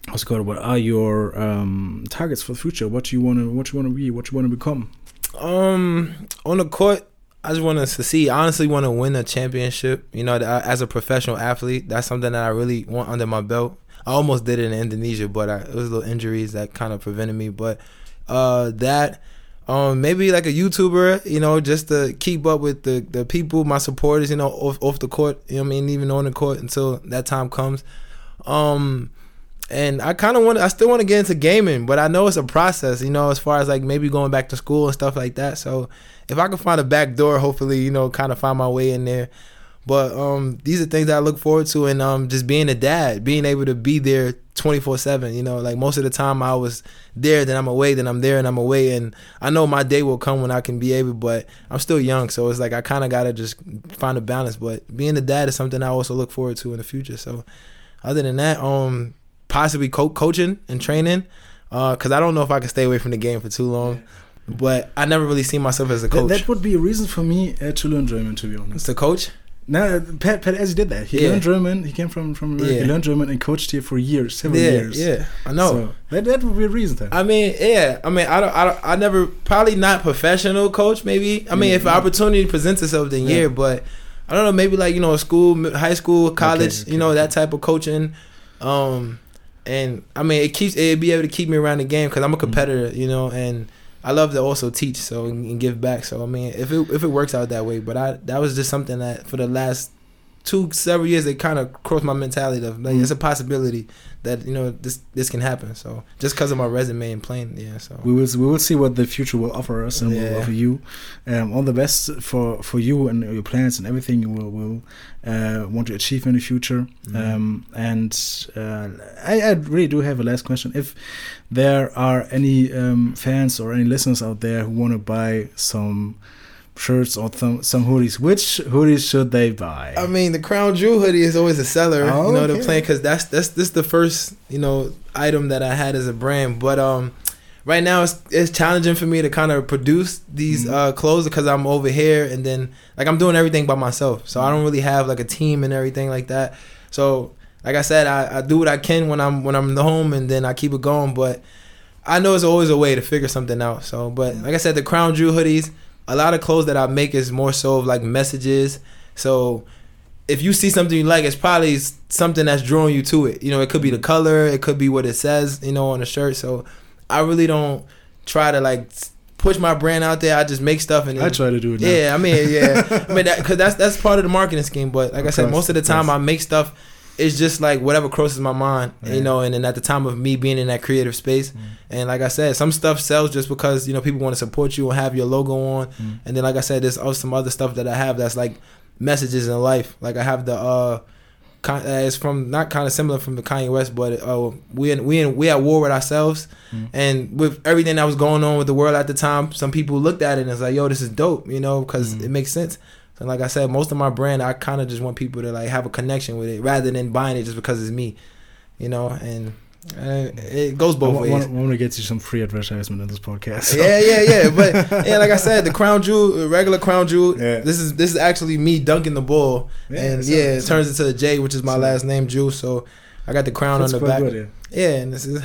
[SPEAKER 3] what's it called? What are your um, targets for the future? What you wanna what you wanna be? What you wanna become?
[SPEAKER 1] Um, on the court, I just want to succeed. I honestly want to win a championship. You know, as a professional athlete, that's something that I really want under my belt. I almost did it in Indonesia, but I, it was little injuries that kind of prevented me. But uh, that, um, maybe like a YouTuber, you know, just to keep up with the the people, my supporters, you know, off off the court. You know, I mean, even on the court until that time comes. Um, and I kind of want to, I still want to get into gaming, but I know it's a process, you know, as far as like maybe going back to school and stuff like that. So if I can find a back door, hopefully, you know, kind of find my way in there. But um, these are things I look forward to, and um, just being a dad, being able to be there twenty four seven. You know, like most of the time I was there, then I'm away, then I'm there, and I'm away, and I know my day will come when I can be able, but I'm still young, so it's like I kind of gotta just find a balance. But being a dad is something I also look forward to in the future. So other than that, um, possibly co- coaching and training, because I don't know if I can stay away from the game for too long. But I never really seen myself as a coach.
[SPEAKER 3] that would be a reason for me uh, to learn German, to be honest.
[SPEAKER 1] A coach.
[SPEAKER 3] No, Pat Pat Elzie did that. He
[SPEAKER 1] Yeah.
[SPEAKER 3] learned German. He came from from America. He learned German and coached here for years, several
[SPEAKER 1] yeah,
[SPEAKER 3] years.
[SPEAKER 1] yeah, I know.
[SPEAKER 3] So that that would be a reason. Then.
[SPEAKER 1] I mean, yeah. I mean, I don't, I don't, I never probably not professional coach. Maybe. I mean, if an opportunity presents itself, then
[SPEAKER 3] Yeah.
[SPEAKER 1] yeah. But I don't know. Maybe like you know, a school, high school, college.
[SPEAKER 3] okay,
[SPEAKER 1] you know, that type of coaching. Um, and I mean, it keeps it be able to keep me around the game because I'm a mm-hmm. competitor. You know, and I love to also teach so and, and give back. So I mean, if it if it works out that way, but I that was just something that for the last two several years it kind of crossed my mentality of like
[SPEAKER 3] Mm.
[SPEAKER 1] it's a possibility that you know this this can happen. So just because of my resume and playing, yeah. So
[SPEAKER 3] we will we will see what the future will offer us and will offer you. Um, all the best for for you and your plans and everything you will will uh, want to achieve in the future.
[SPEAKER 1] Mhm.
[SPEAKER 3] Um, and uh, I, I really do have a last question. If there are any um, fans or any listeners out there who want to buy some shirts or some some hoodies, which hoodies should they buy?
[SPEAKER 1] I mean, the Crown Jewel hoodie is always a seller.
[SPEAKER 3] Oh,
[SPEAKER 1] you know, the plan because that's that's this the first you know item that I had as a brand. But um, right now it's it's challenging for me to kind of produce these
[SPEAKER 3] Mhm.
[SPEAKER 1] uh clothes because I'm over here and then like I'm doing everything by myself. So I don't really have like a team and everything like that. So like I said, I, I do what I can when I'm when I'm home and then I keep it going. But I know it's always a way to figure something out. So, but like I said, the Crown Jewel hoodies, a lot of clothes that I make is more so of like messages. So if you see something you like, it's probably something that's drawing you to it. You know, it could be the color, it could be what it says, you know, on the shirt. So I really don't try to like push my brand out there. I just make stuff and
[SPEAKER 3] I try to do it. Now.
[SPEAKER 1] yeah, I mean, yeah, I mean, because that's that's part of the marketing scheme. But like I
[SPEAKER 3] Of
[SPEAKER 1] said,
[SPEAKER 3] course,
[SPEAKER 1] most of the time
[SPEAKER 3] course.
[SPEAKER 1] I make stuff. It's just like whatever crosses my mind,
[SPEAKER 3] Yeah.
[SPEAKER 1] you know. And then at the time of me being in that creative space,
[SPEAKER 3] Mm.
[SPEAKER 1] and like I said, some stuff sells just because you know people want to support you and have your logo on.
[SPEAKER 3] Mm.
[SPEAKER 1] And then like I said, there's also some other stuff that I have that's like messages in life. Like I have the uh, con- uh it's from not kind of similar from the Kanye West, but uh, we in, we in, we at war with ourselves,
[SPEAKER 3] Mm.
[SPEAKER 1] and with everything that was going on with the world at the time, some people looked at it and it's like, yo, this is dope, you know, because
[SPEAKER 3] Mm.
[SPEAKER 1] it makes sense. And like I said, most of my brand, I kind of just want people to like have a connection with it rather than buying it just because it's me, you know. And uh, it goes
[SPEAKER 3] I
[SPEAKER 1] both
[SPEAKER 3] wa-
[SPEAKER 1] ways.
[SPEAKER 3] want, want to get you some free advertisement in this podcast. so-
[SPEAKER 1] Yeah, yeah, yeah. But yeah, like I said, the crown jewel, uh, regular crown jewel.
[SPEAKER 3] Yeah.
[SPEAKER 1] This is this is actually me dunking the ball,
[SPEAKER 3] Yeah,
[SPEAKER 1] and yeah, it turns into a J, which is my
[SPEAKER 3] so-
[SPEAKER 1] last name, Jewel. So I got the crown on the back.
[SPEAKER 3] good, yeah.
[SPEAKER 1] Yeah, and this is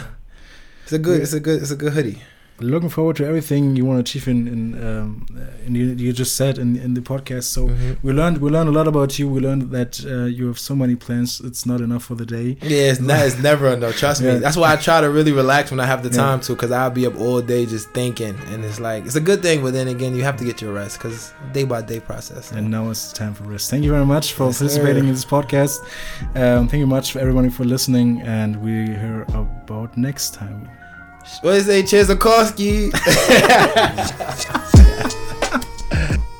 [SPEAKER 1] it's a good, it's a good, it's a good hoodie.
[SPEAKER 3] Looking forward to everything you want to achieve in in, um, uh, in you, you just said in, in the podcast. So
[SPEAKER 1] Mhm.
[SPEAKER 3] we learned we learned a lot about you. We learned that uh, you have so many plans. It's not enough for the day.
[SPEAKER 1] Yeah, it's, not, it's never enough. Trust
[SPEAKER 3] Yeah.
[SPEAKER 1] me. That's why I try to really relax when I have the
[SPEAKER 3] Yeah.
[SPEAKER 1] time to, because I'll be up all day just thinking, and it's like it's a good thing. But then again, you have to get your rest because day by day process.
[SPEAKER 3] And now it's time for rest. Thank you very much for
[SPEAKER 1] Yes,
[SPEAKER 3] participating
[SPEAKER 1] sir.
[SPEAKER 3] in this podcast. Um, thank you much for everybody for listening, and we hear about next time.
[SPEAKER 1] What is it, Chizakowski?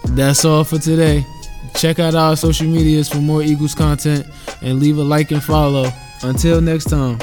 [SPEAKER 2] That's all for today. Check out our social medias for more Eagles content and leave a like and follow. Until next time.